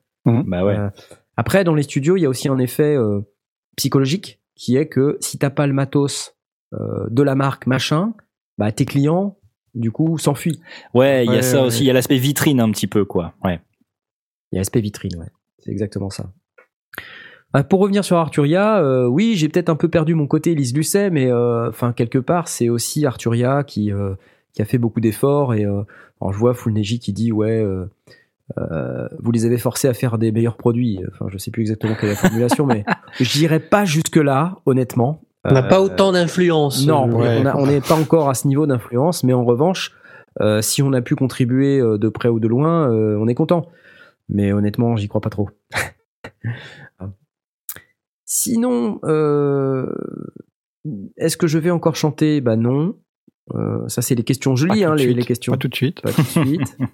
Bah ouais. Euh, après, dans les studios, il y a aussi un effet euh, psychologique qui est que si t'as pas le matos euh, de la marque machin, bah tes clients, du coup, s'enfuient. Ouais, il y a Ouais, ça ouais. aussi. Il y a l'aspect vitrine un petit peu, quoi. Ouais. Il y a l'aspect vitrine, ouais. C'est exactement ça. Pour revenir sur Arturia, euh, oui, j'ai peut-être un peu perdu mon côté Elise Lucet, mais euh, enfin quelque part, c'est aussi Arturia qui euh, qui a fait beaucoup d'efforts et euh, alors je vois Fulneji qui dit ouais. Euh, vous les avez forcés à faire des meilleurs produits. Enfin, je sais plus exactement quelle est la formulation, mais j'irai pas jusque là, honnêtement. On n'a pas Euh, autant d'influence. non, on n'est pas encore à ce niveau d'influence, mais en revanche, euh, si on a pu contribuer de près ou de loin, euh, on est content. Mais honnêtement, j'y crois pas trop. Sinon, euh, est-ce que je vais encore chanter? Bah non. Euh, ça, c'est les questions. Je Pas lis tout hein, les, les questions. Pas tout de suite. Pas tout de suite.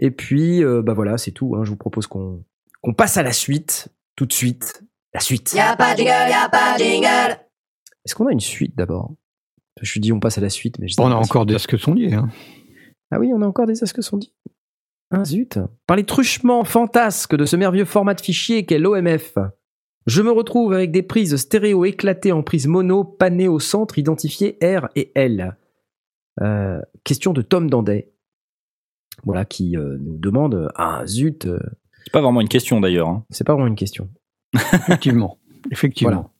Et puis, euh, bah voilà, c'est tout. hein. Je vous propose qu'on qu'on passe à la suite, tout de suite. La suite. Y'a pas de jingle, y'a pas de jingle. Est-ce qu'on a une suite d'abord? Je dis on passe à la suite, mais je On a encore des asques sondiers. Hein. Ah oui, on a encore des asques sont dit. Ah zut. Par les truchements fantasques de ce merveilleux format de fichier qu'est l'OMF, je me retrouve avec des prises stéréo éclatées en prises mono panées au centre identifiées R et L. Euh, question de Tom Dandet. Voilà, qui euh, nous demande Ah zut, euh, C'est pas vraiment une question d'ailleurs. hein. c'est pas vraiment une question. Effectivement. Effectivement. Voilà.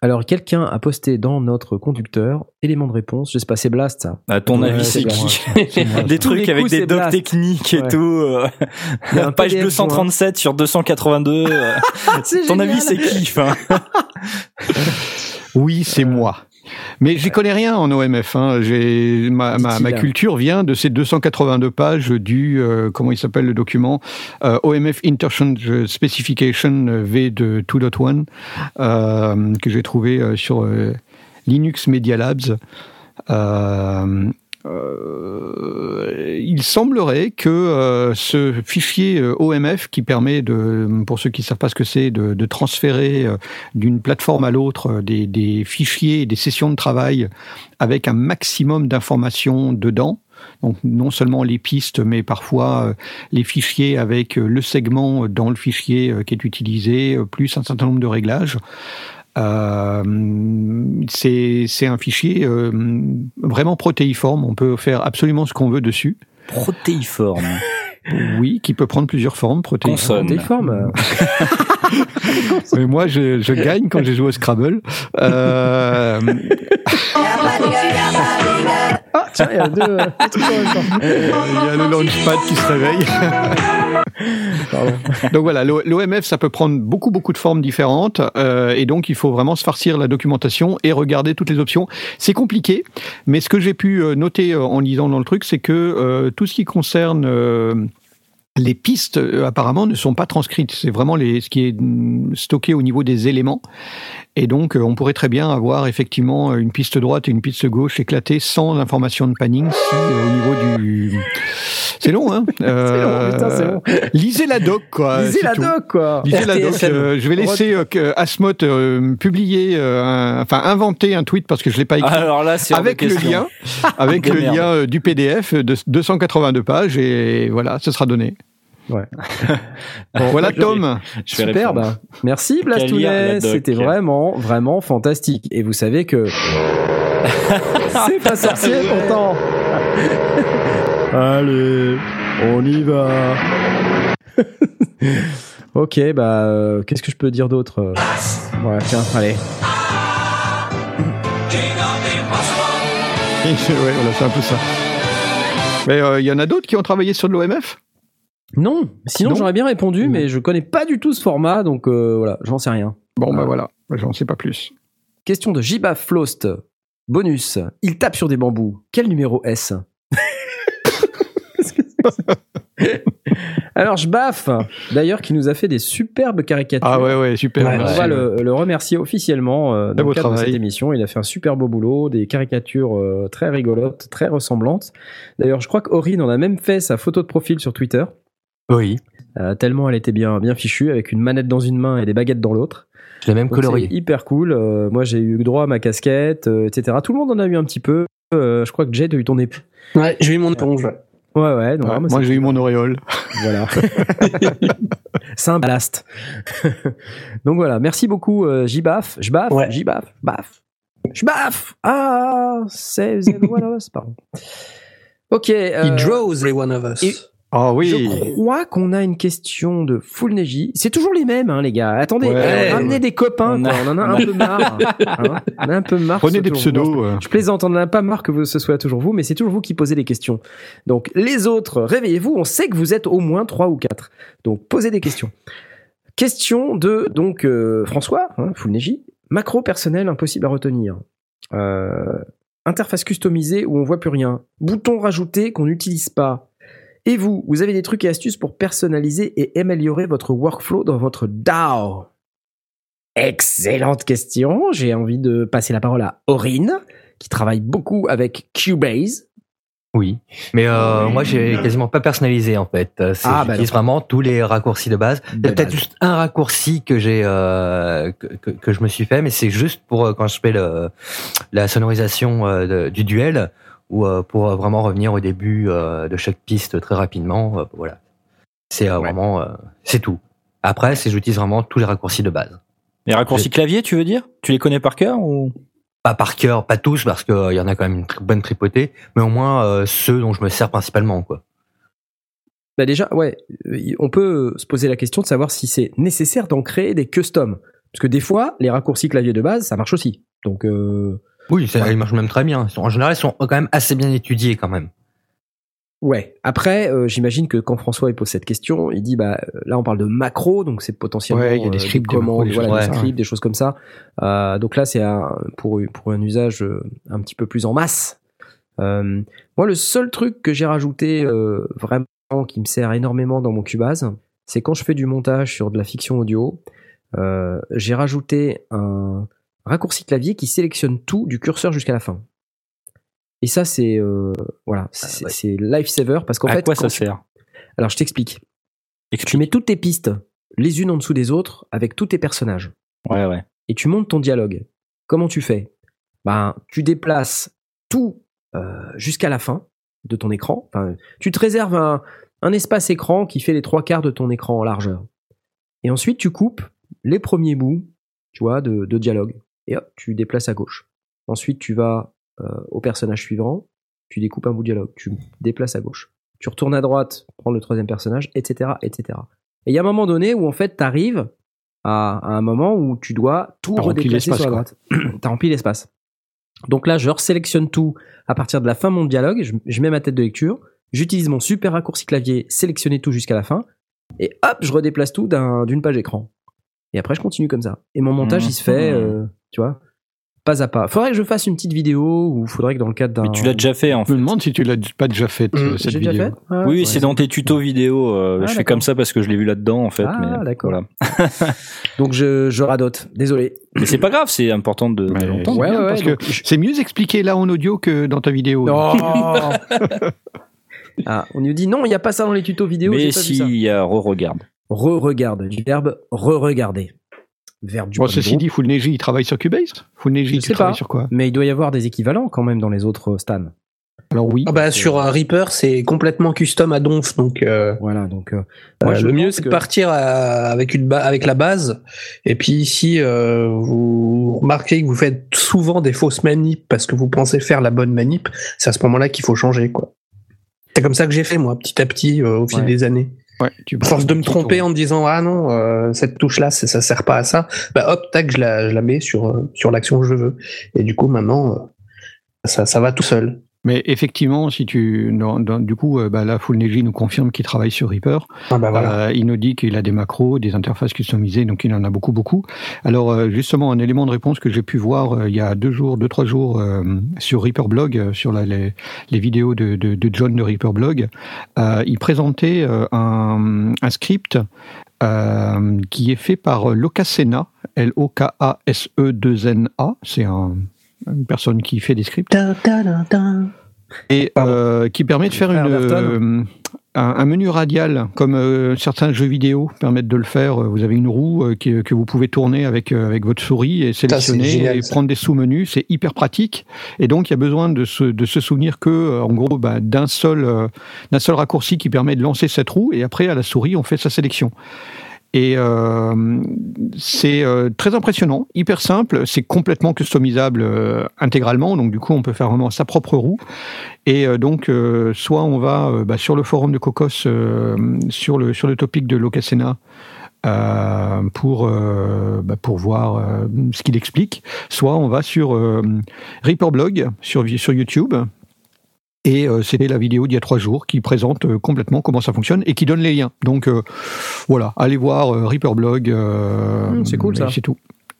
Alors, quelqu'un a posté dans notre conducteur élément de réponse. Je sais pas, c'est Blast ça. À ton Ouais, avis, c'est qui Des trucs avec des docs Blast. techniques et Ouais. tout. euh, Il y a un page PDF 237 sur 282. euh, C'est ton génial. avis, c'est qui enfin? Oui, c'est moi. Mais j'y connais rien en OMF. Hein. J'ai ma, ma, Dit-il. ma culture vient de ces 282 pages du euh, comment il s'appelle le document euh, OMF Interchange Specification V de 2.1 euh, que j'ai trouvé sur Linux Media Labs. Euh, il semblerait que euh, ce fichier euh, OMF qui permet de, pour ceux qui ne savent pas ce que c'est, de, transférer d'une plateforme à l'autre des, des fichiers et des sessions de travail avec un maximum d'informations dedans. Donc non seulement les pistes, mais parfois les fichiers avec le segment dans le fichier qui est utilisé, plus un certain nombre de réglages. Euh, c'est un fichier euh, vraiment protéiforme. On peut faire absolument ce qu'on veut dessus. Protéiforme. Oui, qui peut prendre plusieurs formes. Protéiforme. Consonne. Des formes. euh, Mais moi, je, je gagne quand j'ai joué au Scrabble. Euh. Ah, tiens, il y a deux, euh, deux trucs en même temps. Il y a le launchpad qui se réveille. Donc voilà, l'O- l'OMF, ça peut prendre beaucoup, beaucoup de formes différentes. euh, et donc, il faut vraiment se farcir la documentation et regarder toutes les options. C'est compliqué, mais ce que j'ai pu noter en lisant dans le truc, c'est que euh, tout ce qui concerne... euh, les pistes euh, apparemment ne sont pas transcrites. C'est vraiment les, ce qui est mm, stocké au niveau des éléments. Et donc, euh, on pourrait très bien avoir effectivement une piste droite et une piste gauche éclatées sans information de panning si euh, au niveau du... C'est long, hein C'est long, putain, c'est long. Lisez la doc, quoi. Lisez la tout. doc, quoi. Lisez la doc. Euh, je vais laisser euh, euh, publier, euh, un- enfin inventer un tweet parce que je l'ai pas écrit. Alors là, c'est hors de avec le lien, avec le merde. lien euh, du PDF de 282 pages et voilà, ce sera donné. Ouais. voilà Tom. Je Superbe. répondre. Merci Blastounet, c'était vraiment, vraiment fantastique. Et vous savez que c'est pas sorcier pourtant. Allez, on y va. ok, bah euh, qu'est-ce que je peux dire d'autre? Euh, Ouais, tiens, allez. Ouais, voilà, c'est un peu ça. Mais euh, il y en a d'autres qui ont travaillé sur de l'OMF Non, sinon Non j'aurais bien répondu, Non. mais je connais pas du tout ce format, donc euh, voilà, j'en sais rien. Bon, bah Ah. voilà, j'en sais pas plus. Question de Jiba Flost. Bonus. Il tape sur des bambous. Quel numéro ça Alors, je baffe, d'ailleurs, qui nous a fait des superbes caricatures. Ah ouais, ouais, super. Ouais, On va le, le remercier officiellement euh, dans le cadre de cette émission. Il a fait un super beau boulot, des caricatures euh, très rigolotes, très ressemblantes. D'ailleurs, je crois qu'Aurine en a même fait sa photo de profil sur Twitter, Oui, euh, tellement elle était bien, bien fichue, avec une manette dans une main et des baguettes dans l'autre. je l'ai même hyper cool. Euh, moi, j'ai eu droit à ma casquette, euh, etc. Tout le monde en a eu un petit peu. Euh, je crois que Jay, tu as eu ton épée. Ouais, j'ai eu mon éponge. ouais. Ouais, ouais. non, Ouais, moi, j'ai eu mon auréole. Voilà. c'est un ballast. Donc voilà, merci beaucoup euh, Jbaf, Ouais. Jbaf, Baf. Jbaf. Ah, c'est the one of us, pardon. OK. euh, He draws les One of Us. et- Ah oui. Je crois qu'on a une question de Full Neji. C'est toujours les mêmes, hein, les gars. Attendez, Ouais. ramenez des copains. On quoi. a- On en a un peu marre. hein. On a un peu marre. Prenez des pseudos. euh. je plaisante, on n'en a pas marre que ce soit toujours vous, mais c'est toujours vous qui posez les questions. Donc les autres, réveillez-vous, on sait que vous êtes au moins trois ou quatre. Donc posez des questions. Question de donc euh, François, hein, Full Neji. Macro personnel impossible à retenir. Euh, interface customisée où on voit plus rien. Bouton rajouté qu'on n'utilise pas. Et vous, vous avez des trucs et astuces pour personnaliser et améliorer votre workflow dans votre DAO Excellente question. J'ai envie de passer la parole à Aurine, qui travaille beaucoup avec Cubase. Oui, mais euh, moi j'ai quasiment pas personnalisé en fait. Euh, Ah, bah J'utilise vraiment tous les raccourcis de base. Il y a peut-être base. juste un raccourci que j'ai euh, que, que, que je me suis fait, mais c'est juste pour euh, quand je fais le, la sonorisation euh, de- du duel ou euh, pour euh, vraiment revenir au début euh, de chaque piste très rapidement. euh, voilà, c'est euh, Ouais. vraiment euh, c'est tout. Après, c'est j'utilise vraiment tous les raccourcis de base. Les raccourcis clavier, tu veux dire? Tu les connais par cœur ou? Pas par cœur, pas tous parce qu'il y en a quand même une tri- bonne tripotée, mais au moins euh, ceux dont je me sers principalement quoi. Bah déjà, ouais, euh, on peut se poser la question de savoir si c'est nécessaire d'en créer des customs. Parce que des fois, les raccourcis clavier de base, ça marche aussi. Donc, euh, Oui, ça, Ouais. ils marchent même très bien. Ils sont- En général, ils sont quand même assez bien étudiés quand même. ouais. Après, euh, j'imagine que quand François il pose cette question, il dit, bah euh, là, on parle de macro, donc c'est potentiellement Ouais, il y a des euh, scripts, des commandes, macros, des voilà, des scripts, des choses comme ça. Euh, donc là, c'est pour, pour un usage euh, un petit peu plus en masse. Euh, moi, le seul truc que j'ai rajouté euh, vraiment qui me sert énormément dans mon Cubase, c'est quand je fais du montage sur de la fiction audio, euh, j'ai rajouté un raccourci clavier qui sélectionne tout du curseur jusqu'à la fin. Et ça, c'est euh, voilà, c'est ouais. c'est lifesaver parce qu'en À fait, quoi ça tu- sert? Alors je t'explique. Explique. Tu mets toutes tes pistes les unes en dessous des autres avec tous tes personnages Ouais, ouais. et tu montes ton dialogue. Comment tu fais? Ben, tu déplaces tout euh, jusqu'à la fin de ton écran. Enfin, tu te réserves un, un espace écran qui fait les trois quarts de ton écran en largeur. Et ensuite, tu coupes les premiers bouts, tu vois, de, de dialogue. Et hop, tu déplaces à gauche. Ensuite, tu vas euh, au personnage suivant, tu découpes un bout de dialogue, tu déplaces à gauche. Tu retournes à droite, prends le troisième personnage, etc., etc. Et il y a un moment donné où en fait, tu arrives à, à un moment où tu dois tout redéplacer sur la droite. T'as rempli l'espace. Donc là, je sélectionne tout à partir de la fin de mon dialogue, je, je mets ma tête de lecture, j'utilise mon super raccourci clavier, sélectionner tout jusqu'à la fin, et hop, je redéplace tout d'un- d'une page écran. Et après, je continue comme ça. Et mon montage, il se fait, Mhm. euh, tu vois, pas à pas. Faudrait que je fasse une petite vidéo, ou faudrait que dans le cadre d'un... Mais tu l'as déjà fait en Je fait. me demande si tu l'as pas déjà fait, Mmh, euh, cette J'ai déjà vidéo. fait Ah, Oui, ouais. c'est dans tes tutos vidéo. euh, Ah, je fais comme ça parce que je l'ai vu là-dedans en fait. Ah, mais d'accord. Voilà. Donc je, je radote, désolé. Mais c'est pas grave, c'est important de, de Ouais, l'entendre. Ouais, parce que c'est mieux expliqué là en audio que dans ta vidéo. Non ah, On nous dit non, il n'y a pas ça dans les tutos vidéo. Mais si, il y a re-regarde. Re-regarde, du verbe re-regarder. Verbe du Bon, ceci dit, Full Neji, il travaille sur Cubase Full Neji, Je tu sais travailles pas. sur quoi Mais il doit y avoir des équivalents quand même dans les autres stands. Alors oui. Ah bah, sur euh, Reaper, c'est complètement custom à donf, donc euh, Voilà, donc euh, euh, je le mieux c'est que- de partir à- avec une ba- avec la base. Et puis si euh, vous remarquez que vous faites souvent des fausses manips parce que vous pensez faire la bonne manip, c'est à ce moment-là qu'il faut changer quoi. C'est comme ça que j'ai fait moi, petit à petit euh, au fil Ouais. des années. Ouais, tu À force de me tromper en me disant ah non euh, cette touche là ça sert pas à ça, bah hop tac je la, je la mets sur euh, sur l'action que je veux. Et du coup maintenant euh, ça ça va tout seul. Mais effectivement, si tu, dans- dans- du coup, euh, bah, là, Full Neji nous confirme qu'il travaille sur Reaper. Ah bah voilà. Euh, il nous dit qu'il a des macros, des interfaces customisées, donc il en a beaucoup, beaucoup. Alors euh, justement, un élément de réponse que j'ai pu voir euh, il y a deux jours, deux trois jours sur Reaper Blog, sur la- les, les vidéos de, de, de John de Reaper Blog, il présentait un, un script qui est fait par Locasena, L-O-K-A-S-E-2-N-A. C'est un- une personne qui fait des scripts et euh, qui permet de faire une, euh, un, un menu radial, comme euh, certains jeux vidéo permettent de le faire. Vous avez une roue euh, qui- que vous pouvez tourner avec, euh, avec votre souris et sélectionner génial, et ça. prendre des sous-menus. C'est hyper pratique. Et donc, il y a besoin de se, de se souvenir que, en gros, bah, d'un seul, euh, d'un seul raccourci qui permet de lancer cette roue. Et après, à la souris, on fait sa sélection. Et euh, c'est euh, très impressionnant, hyper simple, c'est complètement customisable euh, intégralement, donc du coup on peut faire vraiment sa propre roue. Et donc soit on va bah, sur le forum de Cocos sur le sur le topic de Locasena pour bah, pour voir ce qu'il explique, soit on va sur euh, Reaper Blog sur sur YouTube. Et euh, c'était la vidéo d'il y a trois jours qui présente euh, complètement comment ça fonctionne et qui donne les liens. Donc euh, voilà, allez voir euh, Reaper Blog. euh, Mmh, c'est cool, ça. C'est tout.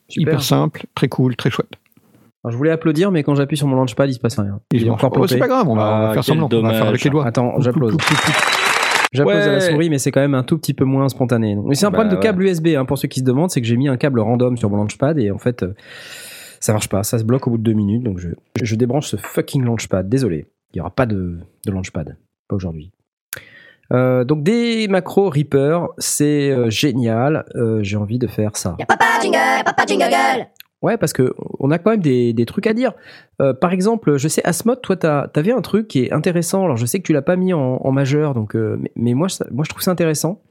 Super. Hyper simple, très cool, très chouette. Alors, je voulais applaudir, mais quand j'appuie sur mon launchpad, il se passe rien. Il est encore oh, c'est pas grave, on va, Ah, faire semblant, on va faire avec dommage. les doigts. Attends, j'applause. J'applause à la Ouais. souris, mais c'est quand même un tout petit peu moins spontané. Mais c'est un Bah, problème de ouais. câble USB, hein, pour ceux qui se demandent, c'est que j'ai mis un câble random sur mon launchpad et en fait, euh, ça marche pas. Ça se bloque au bout de deux minutes, donc je, je débranche ce fucking launchpad. Désolé, il y aura pas de, de launchpad, pas aujourd'hui. Euh, donc des macros Reaper, c'est euh, génial. Euh, j'ai envie de faire ça. Papa jingle, papa jingle girl. Ouais, parce que on a quand même des, des trucs à dire. Euh, par exemple, je sais, Asmod, toi, t'as avais un truc qui est intéressant. Alors, je sais que tu l'as pas mis en, en majeur, donc, euh, mais, mais moi, ça- moi, je trouve ça intéressant.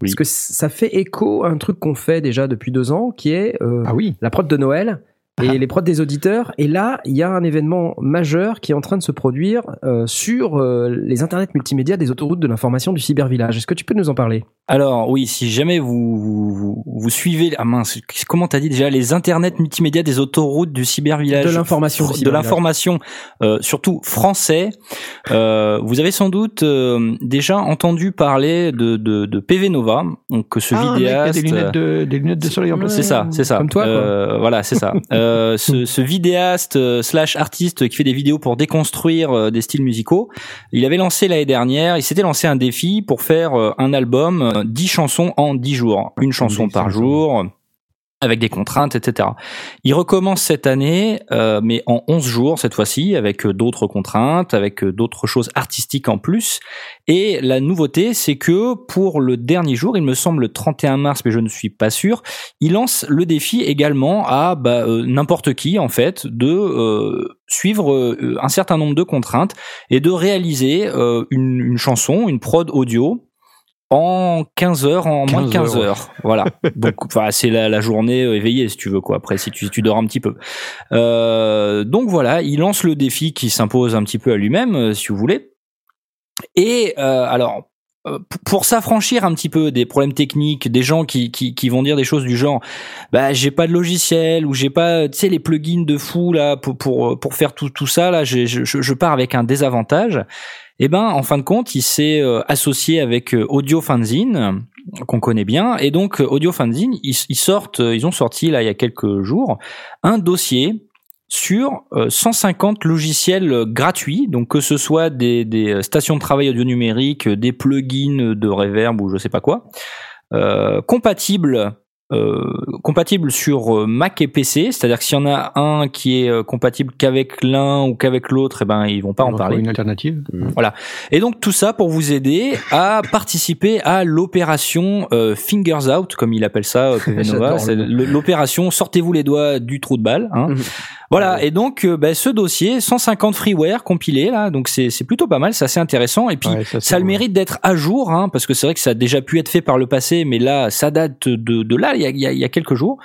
Oui. Parce que ça fait écho à un truc qu'on fait déjà depuis deux ans, qui est euh, Ah oui, la prod de Noël et Ah. les prods des auditeurs. Et là, il y a un événement majeur qui est en train de se produire euh, sur euh, les internets multimédia des autoroutes de l'information du cybervillage. Est-ce que tu peux nous en parler? Alors oui, si jamais vous vous, vous suivez ah mince, comment t'as dit déjà les internets multimédia des autoroutes du cybervillage De l'information de l'information euh, surtout français, euh, vous avez sans doute euh, déjà entendu parler de, de, de PV Nova, donc ce ah, un mec vidéaste des lunettes de, des lunettes de soleil en place. c'est ça, c'est ça. Comme toi, quoi. Euh, voilà, c'est ça. Euh, ce, ce vidéaste euh, slash artiste qui fait des vidéos pour déconstruire euh, des styles musicaux, il avait lancé l'année dernière, il s'était lancé un défi pour faire un album, euh, 10 chansons en 10 jours. Une chanson par jour avec des contraintes, etc. Il recommence cette année, euh, mais en 11 jours cette fois-ci, avec euh, d'autres contraintes, avec euh, d'autres choses artistiques en plus. Et la nouveauté, c'est que pour le dernier jour, il me semble le 31 mars, mais je ne suis pas sûr, il lance le défi également à bah, euh, n'importe qui, en fait, de euh, suivre euh, un certain nombre de contraintes et de réaliser une, une chanson, une prod audio en 15 heures, en moins de 15 15 heures, heures. Voilà. Donc, enfin, c'est la, la journée euh, éveillée, si tu veux, quoi. Après, si tu, si tu dors un petit peu. Euh, donc voilà, il lance le défi qui s'impose un petit peu à lui-même, euh, si vous voulez. Et euh, alors, euh, pour s'affranchir un petit peu des problèmes techniques, des gens qui, qui, qui vont dire des choses du genre, bah j'ai pas de logiciel ou j'ai pas, tu sais, les plugins de fou là pour pour pour faire tout tout ça là, je, je, je pars avec un désavantage. Et ben, en fin de compte, il s'est euh, associé avec euh, Audio Fanzine qu'on connaît bien, et donc euh, Audio Fanzine, ils, ont sorti là il y a quelques jours un dossier sur euh, 150 logiciels gratuits, donc que ce soit des, stations de travail audio numérique, des plugins de reverb ou je sais pas quoi, compatibles euh, compatibles sur euh, Mac et PC, c'est-à-dire que s'il y en a un qui est euh, compatible qu'avec l'un ou qu'avec l'autre, eh ben ils vont pas en On parler. trouver Une alternative. Et donc tout ça pour vous aider à participer à l'opération euh, Fingers Out, comme il appelle ça, euh, C'est l'opération Sortez-vous les doigts du trou de balle. Hein. Mhm. Voilà. Et donc euh, ben, ce dossier, 150 freeware compilés là, donc c'est c'est plutôt pas mal, c'est assez intéressant. Et puis Ouais, ça, ça a le mérite d'être à jour, hein, parce que c'est vrai que ça a déjà pu être fait par le passé, mais là, ça date de, de là, il y a, il y a- il y a quelques jours.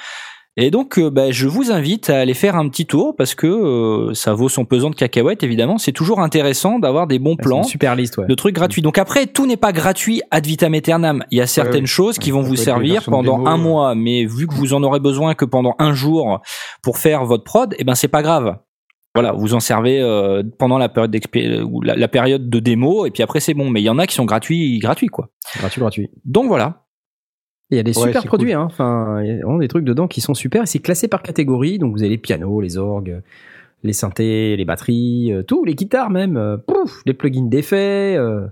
Et donc, euh, bah, je vous invite à aller faire un petit tour, parce que euh, ça vaut son pesant de cacahuètes, évidemment. C'est toujours intéressant d'avoir des bons plans, une super liste, ouais. de trucs gratuits. Donc après, tout n'est pas gratuit ad vitam aeternam. Il y a certaines ouais. choses qui vont Ça vous servir pendant démo, un ouais. mois, mais vu que vous en aurez besoin que pendant un jour pour faire votre prod, eh ben c'est pas grave. Voilà, vous en servez euh, pendant la période la période de démo et puis après c'est bon. Mais il y en a qui sont gratuits, gratuits quoi. Gratuit, gratuit. Donc voilà. Il y a des Ouais, super produits, hein. Enfin, il y a vraiment des trucs dedans qui sont super. Et c'est classé par catégorie. Donc vous avez les pianos, les orgues, les synthés, les batteries, euh, tout, les guitares même, euh, pouf, les plugins d'effets. euh.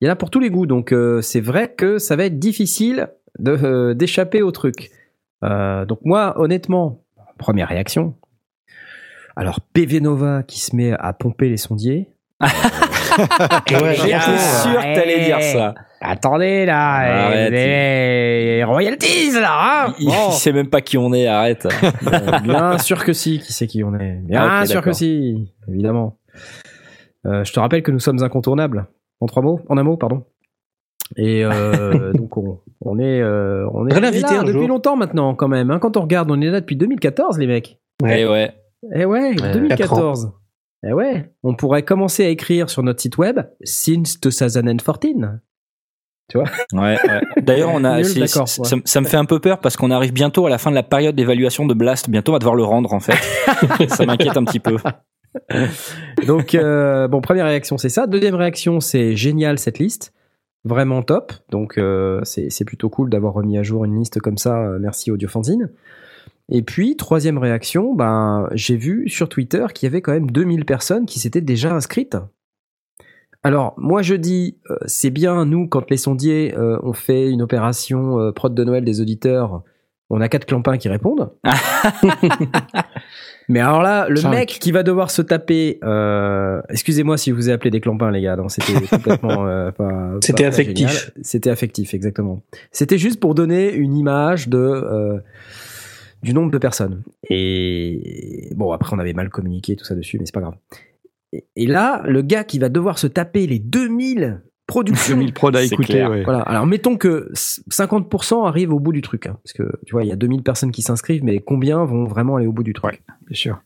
Il y en a pour tous les goûts. Donc c'est vrai que ça va être difficile d'échapper au truc. Donc moi, honnêtement, première réaction. Alors PV Nova qui se met à pomper les sondiers. Ouais, J'étais sûr que t'allais dire ça. Attendez là, Arrête. les royalties là, hein Il, Bon. il sait même pas qui on est. Arrête. Euh, bien sûr que si, qui sait qui on est. Bien Ah, sûr que si, évidemment. Euh, je te rappelle que nous sommes incontournables. En trois mots, en un mot, pardon. Et euh, donc on, on est, euh, on est, Faudrait on est l'inviter là depuis jour. longtemps maintenant quand même. hein. Quand on regarde, on est là depuis 2014, les mecs. Ouais. Et ouais. Eh ouais, Ouais, 2014. Eh ouais, on pourrait commencer à écrire sur notre site web since 2014. Ouais, ouais. D'ailleurs, on a, Nul, ça, ça me fait un peu peur parce qu'on arrive bientôt à la fin de la période d'évaluation de Blast. Bientôt, on va devoir le rendre en fait. ça m'inquiète un petit peu. Donc, euh, bon, première réaction, c'est ça. Deuxième réaction, c'est génial cette liste. Vraiment top. Donc, euh, c'est c'est plutôt cool d'avoir remis à jour une liste comme ça. Euh, Merci Audiofanzine. Et puis, troisième réaction, ben, j'ai vu sur Twitter qu'il y avait quand même 2000 personnes qui s'étaient déjà inscrites. Alors, moi je dis, euh, c'est bien, nous, quand les sondiers euh, ont fait une opération euh, prod de Noël des auditeurs, on a quatre clampins qui répondent. Mais alors là, le Cinq. mec qui va devoir se taper, euh, excusez-moi si je vous ai appelé des clampins, les gars, c'était complètement euh, pas. C'était affectif. C'était affectif, exactement. C'était juste pour donner une image de euh, du nombre de personnes. Et bon, après, on avait mal communiqué tout ça dessus, mais c'est pas grave. Et, et là, le gars qui va devoir se taper les 2000 productions 2000 prods à écouter, ouais. voilà. Alors, mettons que 50% arrivent au bout du truc. hein, parce que, tu vois, il y a 2000 personnes qui s'inscrivent, mais combien vont vraiment aller au bout du truc? Bien sûr.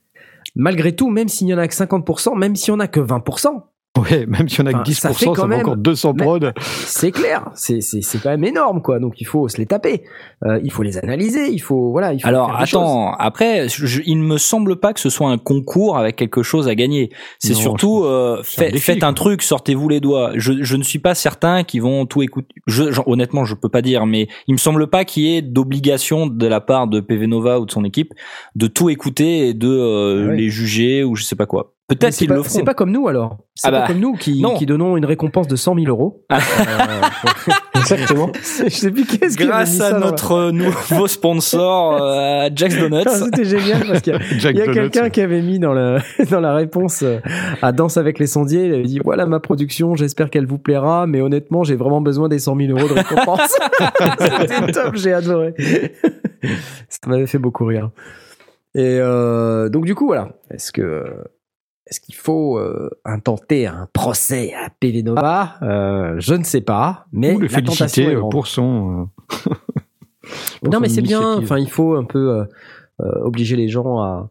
Malgré tout, même s'il y en a que 50%, même s'il y en a que 20%, Ouais, même si on a Enfin, que 10%, ça ça, fait quand fait même- encore 200 Mais- prods. c'est clair. C'est, c'est, c'est quand même énorme, quoi. Donc, il faut se les taper. Euh, il faut les analyser. Il faut, voilà. Il faut Alors faire des choses. attends, après, je- il ne me semble pas que ce soit un concours avec quelque chose à gagner. C'est surtout euh, un fait- défi, faites quoi. un truc, sortez-vous les doigts. Je, je ne suis pas certain qu'ils vont tout écouter. Je, genre, honnêtement, je peux pas dire, mais il me semble pas qu'il y ait d'obligation de la part de PV Nova ou de son équipe de tout écouter et de euh, Ah ouais. les juger ou je sais pas quoi. Peut-être c'est qu'ils pas, le c'est pas comme nous alors. C'est Ah pas bah, comme nous qui, non. qui donnons une récompense de 100 000 euros. Euh, Exactement. je sais plus qu'est-ce mis Grâce à notre nouveau sponsor, euh, Jack's Donuts. Ah, C'était génial parce qu'il y a, Jack il y a Donuts, quelqu'un ouais. qui avait mis dans, le, dans la réponse euh, à Danse avec les sondiers, il avait dit voilà ma production, j'espère qu'elle vous plaira, mais honnêtement j'ai vraiment besoin des 100 000 euros de récompense. C'était top, j'ai adoré. Ça m'avait fait beaucoup rire. Et euh, donc du coup voilà, est-ce que est-ce qu'il faut euh, intenter un procès à PV Nova Euh, Je ne sais pas, mais Ou le la tentation féliciter est euh, pour son. pour Non, son mais c'est bien. Enfin, il faut un peu euh, obliger les gens à,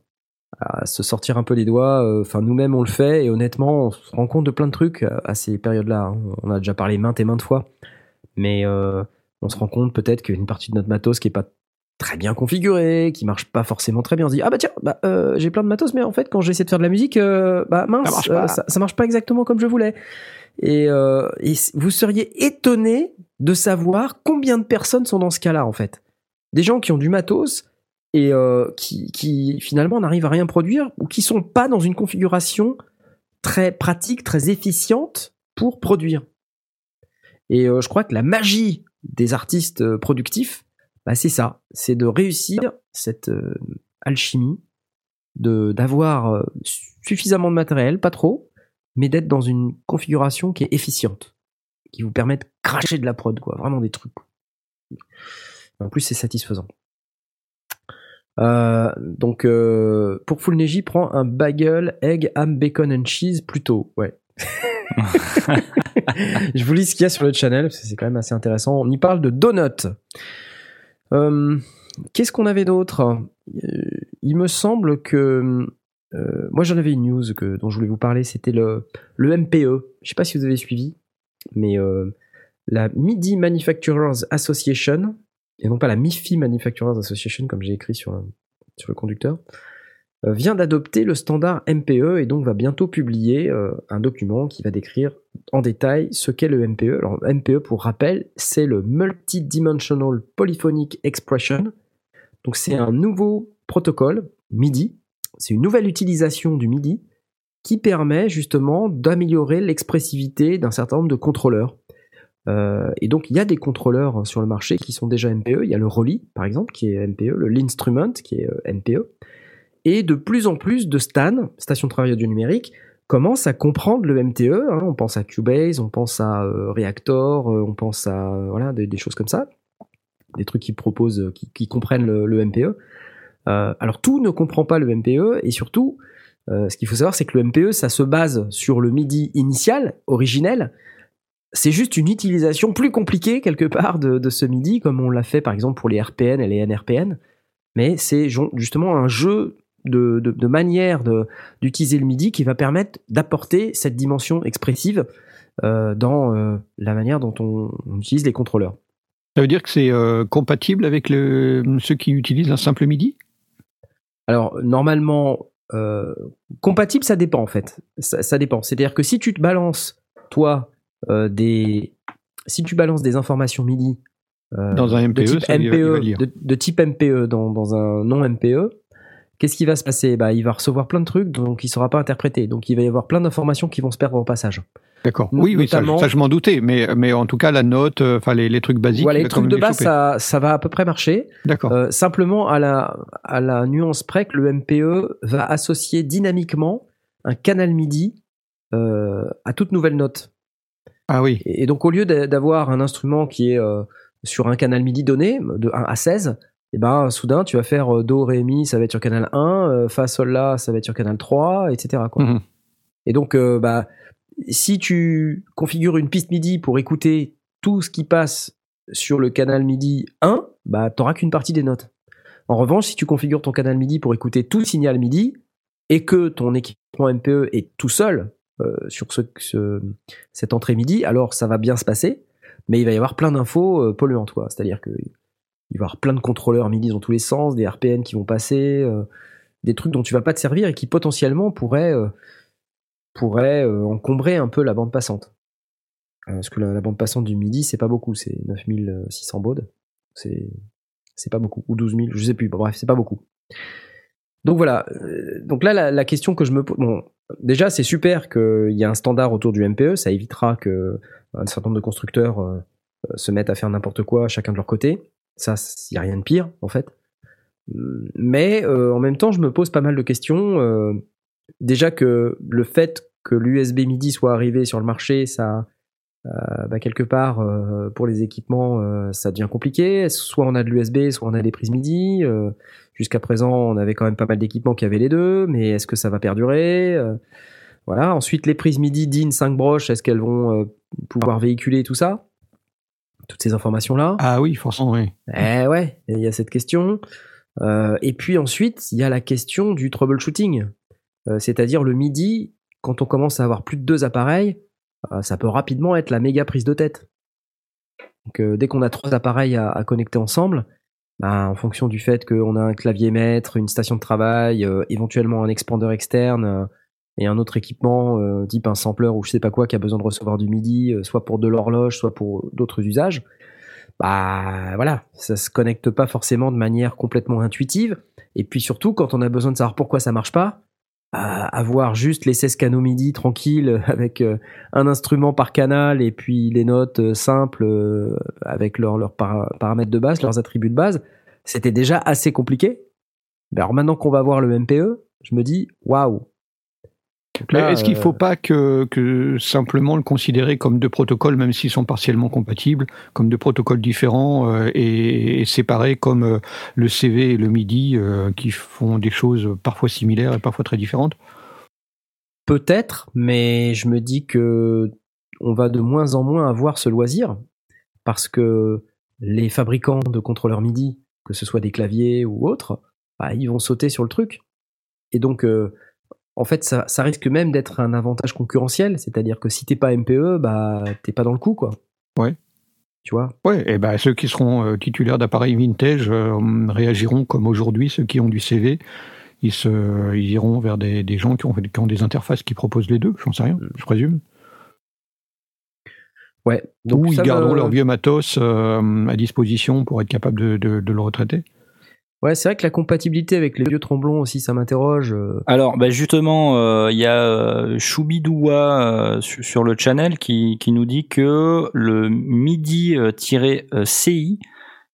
à se sortir un peu les doigts. Enfin, nous-mêmes, on le fait et honnêtement, on se rend compte de plein de trucs à, à ces périodes-là. hein. On a déjà parlé maintes et maintes fois, mais on se rend compte peut-être qu'une partie de notre matos qui est pas très bien configuré, qui marche pas forcément très bien, on se dit ah bah tiens, bah, euh, j'ai plein de matos, mais en fait quand j'essaie de faire de la musique, euh, bah mince, Ça marche euh, pas. ça, ça marche pas exactement comme je voulais. Et, vous seriez étonné de savoir combien de personnes sont dans ce cas-là en fait. Des gens qui ont du matos et qui, qui finalement n'arrivent à rien produire ou qui sont pas dans une configuration très pratique, très efficiente pour produire. Et je crois que la magie des artistes productifs, bah, c'est ça, c'est de réussir cette euh, alchimie, de d'avoir euh, suffisamment de matériel, pas trop, mais d'être dans une configuration qui est efficiente, qui vous permet de cracher de la prod, quoi, vraiment des trucs. En plus, c'est satisfaisant. Euh, donc, pour Full Neji, prends un bagel, egg, ham, bacon and cheese plutôt. Ouais. Je vous lis ce qu'il y a sur le channel, parce que c'est quand même assez intéressant. On y parle de donuts. Euh, Qu'est-ce qu'on avait d'autre? Euh, Il me semble que... euh, moi, j'en avais une news que, dont je voulais vous parler, c'était le, le MPE. Je sais pas si vous avez suivi, mais la MIDI Manufacturers Association, et non pas la MIFI Manufacturers Association, comme j'ai écrit sur, sur le conducteur, vient d'adopter le standard MPE et donc va bientôt publier euh, un document qui va décrire en détail ce qu'est le MPE. Alors MPE, pour rappel, c'est le Multidimensional Polyphonic Expression. Donc c'est un nouveau protocole MIDI. C'est une nouvelle utilisation du MIDI qui permet justement d'améliorer l'expressivité d'un certain nombre de contrôleurs. Euh, et donc il y a des contrôleurs sur le marché qui sont déjà MPE. Il y a le Rolly par exemple qui est MPE, le L'Instrument qui est euh, MPE. Et de plus en plus de STAN, stations de travail audio numérique, commencent à comprendre le MTE. hein. On pense à Cubase, on pense à euh, Reactor, euh, on pense à euh, voilà des, choses comme ça, des trucs qui proposent, qui, comprennent le, MPE. Euh, alors tout ne comprend pas le MPE et surtout, ce qu'il faut savoir, c'est que le MPE, ça se base sur le MIDI initial, originel. C'est juste une utilisation plus compliquée quelque part de, ce MIDI, comme on l'a fait par exemple pour les RPN et les NRPN. Mais c'est justement un jeu de, de, de manière de- d'utiliser le MIDI qui va permettre d'apporter cette dimension expressive euh, dans euh, la manière dont on, on utilise les contrôleurs. Ça veut dire que c'est euh, compatible avec le, ceux qui utilisent un simple MIDI? Alors normalement, compatible, ça dépend en fait. Ça, ça dépend. C'est-à-dire que si tu te balances, toi, des, si tu balances des informations MIDI Dans un de MPE, type il va- il va MPE, de, de type MPE dans, dans un non MPE, qu'est-ce qui va se passer? Bah, Il va recevoir plein de trucs donc il ne sera pas interprété. Donc il va y avoir plein d'informations qui vont se perdre au passage. D'accord. Oui, oui, ça, je m'en doutais, mais, mais en tout cas, la note, euh, les, les trucs basiques. voilà, il les trucs de base, ça, ça va à peu près marcher. D'accord. Euh, simplement à la, à la nuance près que le MPE va associer dynamiquement un canal MIDI euh, à toute nouvelle note. ah oui. Et, et donc au lieu d'a- d'avoir un instrument qui est sur un canal MIDI donné, de 1 à 16, et ben soudain tu vas faire euh, Do, Ré, Mi, ça va être sur canal 1, euh, Fa, Sol, La, ça va être sur canal 3, etc. Quoi. Mhm. Et donc, euh, bah, si tu configures une piste MIDI pour écouter tout ce qui passe sur le canal MIDI 1, bah, t'auras qu'une partie des notes. En revanche, si tu configures ton canal MIDI pour écouter tout signal MIDI et que ton équipement MPE est tout seul euh, sur ce, ce- cette entrée MIDI, alors ça va bien se passer, mais il va y avoir plein d'infos polluantes, quoi. C'est-à-dire que il va y avoir plein de contrôleurs MIDI dans tous les sens, des RPN qui vont passer, euh, des trucs dont tu vas pas te servir et qui potentiellement pourraient euh, pourrait euh, encombrer un peu la bande passante. Parce que la, bande passante du midi, c'est pas beaucoup, c'est 9600 baudes. C'est c'est pas beaucoup, ou 12 000, je sais plus, bref, c'est pas beaucoup. Donc voilà, donc là, la, question que je me pose, bon, déjà, c'est super qu'il y ait un standard autour du MPE, ça évitera que un certain nombre de constructeurs se mettent à faire n'importe quoi, chacun de leur côté. Ça, il y a rien de pire, en fait. Mais euh, en même temps, je me pose pas mal de questions. euh, déjà que le fait que l'USB MIDI soit arrivé sur le marché, ça, euh, bah, quelque part, pour les équipements, ça devient compliqué. Soit on a de l'USB, soit on a des prises MIDI. Jusqu'à présent, on avait quand même pas mal d'équipements qui avaient les deux, mais est-ce que ça va perdurer Voilà. Ensuite, les prises MIDI DIN 5 broches, est-ce qu'elles vont pouvoir véhiculer tout ça? Toutes ces informations-là Ah oui, forcément, oui. eh ouais, il y a cette question. Euh, et puis ensuite, il y a la question du troubleshooting. Euh, C'est-à-dire le MIDI, quand on commence à avoir plus de deux appareils, euh, ça peut rapidement être la méga prise de tête. Donc, dès qu'on a trois appareils à, à connecter ensemble, bah, en fonction du fait qu'on a un clavier maître, une station de travail, éventuellement un expandeur externe et un autre équipement euh, type un sampler ou je sais pas quoi qui a besoin de recevoir du MIDI, euh, soit pour de l'horloge, soit pour d'autres usages, bah voilà, ça se connecte pas forcément de manière complètement intuitive. Et puis surtout, quand on a besoin de savoir pourquoi ça marche pas, à avoir juste les 16 canaux MIDI tranquilles avec euh, un instrument par canal et puis les notes simples avec leurs leurs para- paramètres de base, leurs attributs de base, c'était déjà assez compliqué. Alors maintenant qu'on va voir le MPE, je me dis waouh. Est-ce qu'il ne euh, faut pas que, que simplement le considérer comme deux protocoles, même s'ils sont partiellement compatibles, comme deux protocoles différents euh, et, et séparés comme euh, le CV et le MIDI, euh, qui font des choses parfois similaires et parfois très différentes? Peut-être, mais je me dis que on va de moins en moins avoir ce loisir parce que les fabricants de contrôleurs MIDI, que ce soit des claviers ou autres, bah, ils vont sauter sur le truc. Et donc, euh, en fait, ça, ça risque même d'être un avantage concurrentiel, c'est-à-dire que si t'es pas MPE, bah t'es pas dans le coup, quoi. Ouais. Tu vois? Ouais, et ben ceux qui seront euh, titulaires d'appareils vintage euh, réagiront comme aujourd'hui ceux qui ont du CV, ils, se, ils iront vers des, des gens qui ont, qui ont des interfaces qui proposent les deux, j'en sais rien, je présume. Ouais. Ou ils garderont me- leur vieux matos euh, à disposition pour être capable de, de, de le retraiter. Ouais, c'est vrai que la compatibilité avec les vieux tromblons aussi, ça m'interroge. euh. Alors, bah justement, euh, il y a euh, Choubidoua euh, sur, sur le channel qui, qui nous dit que le MIDI-CI,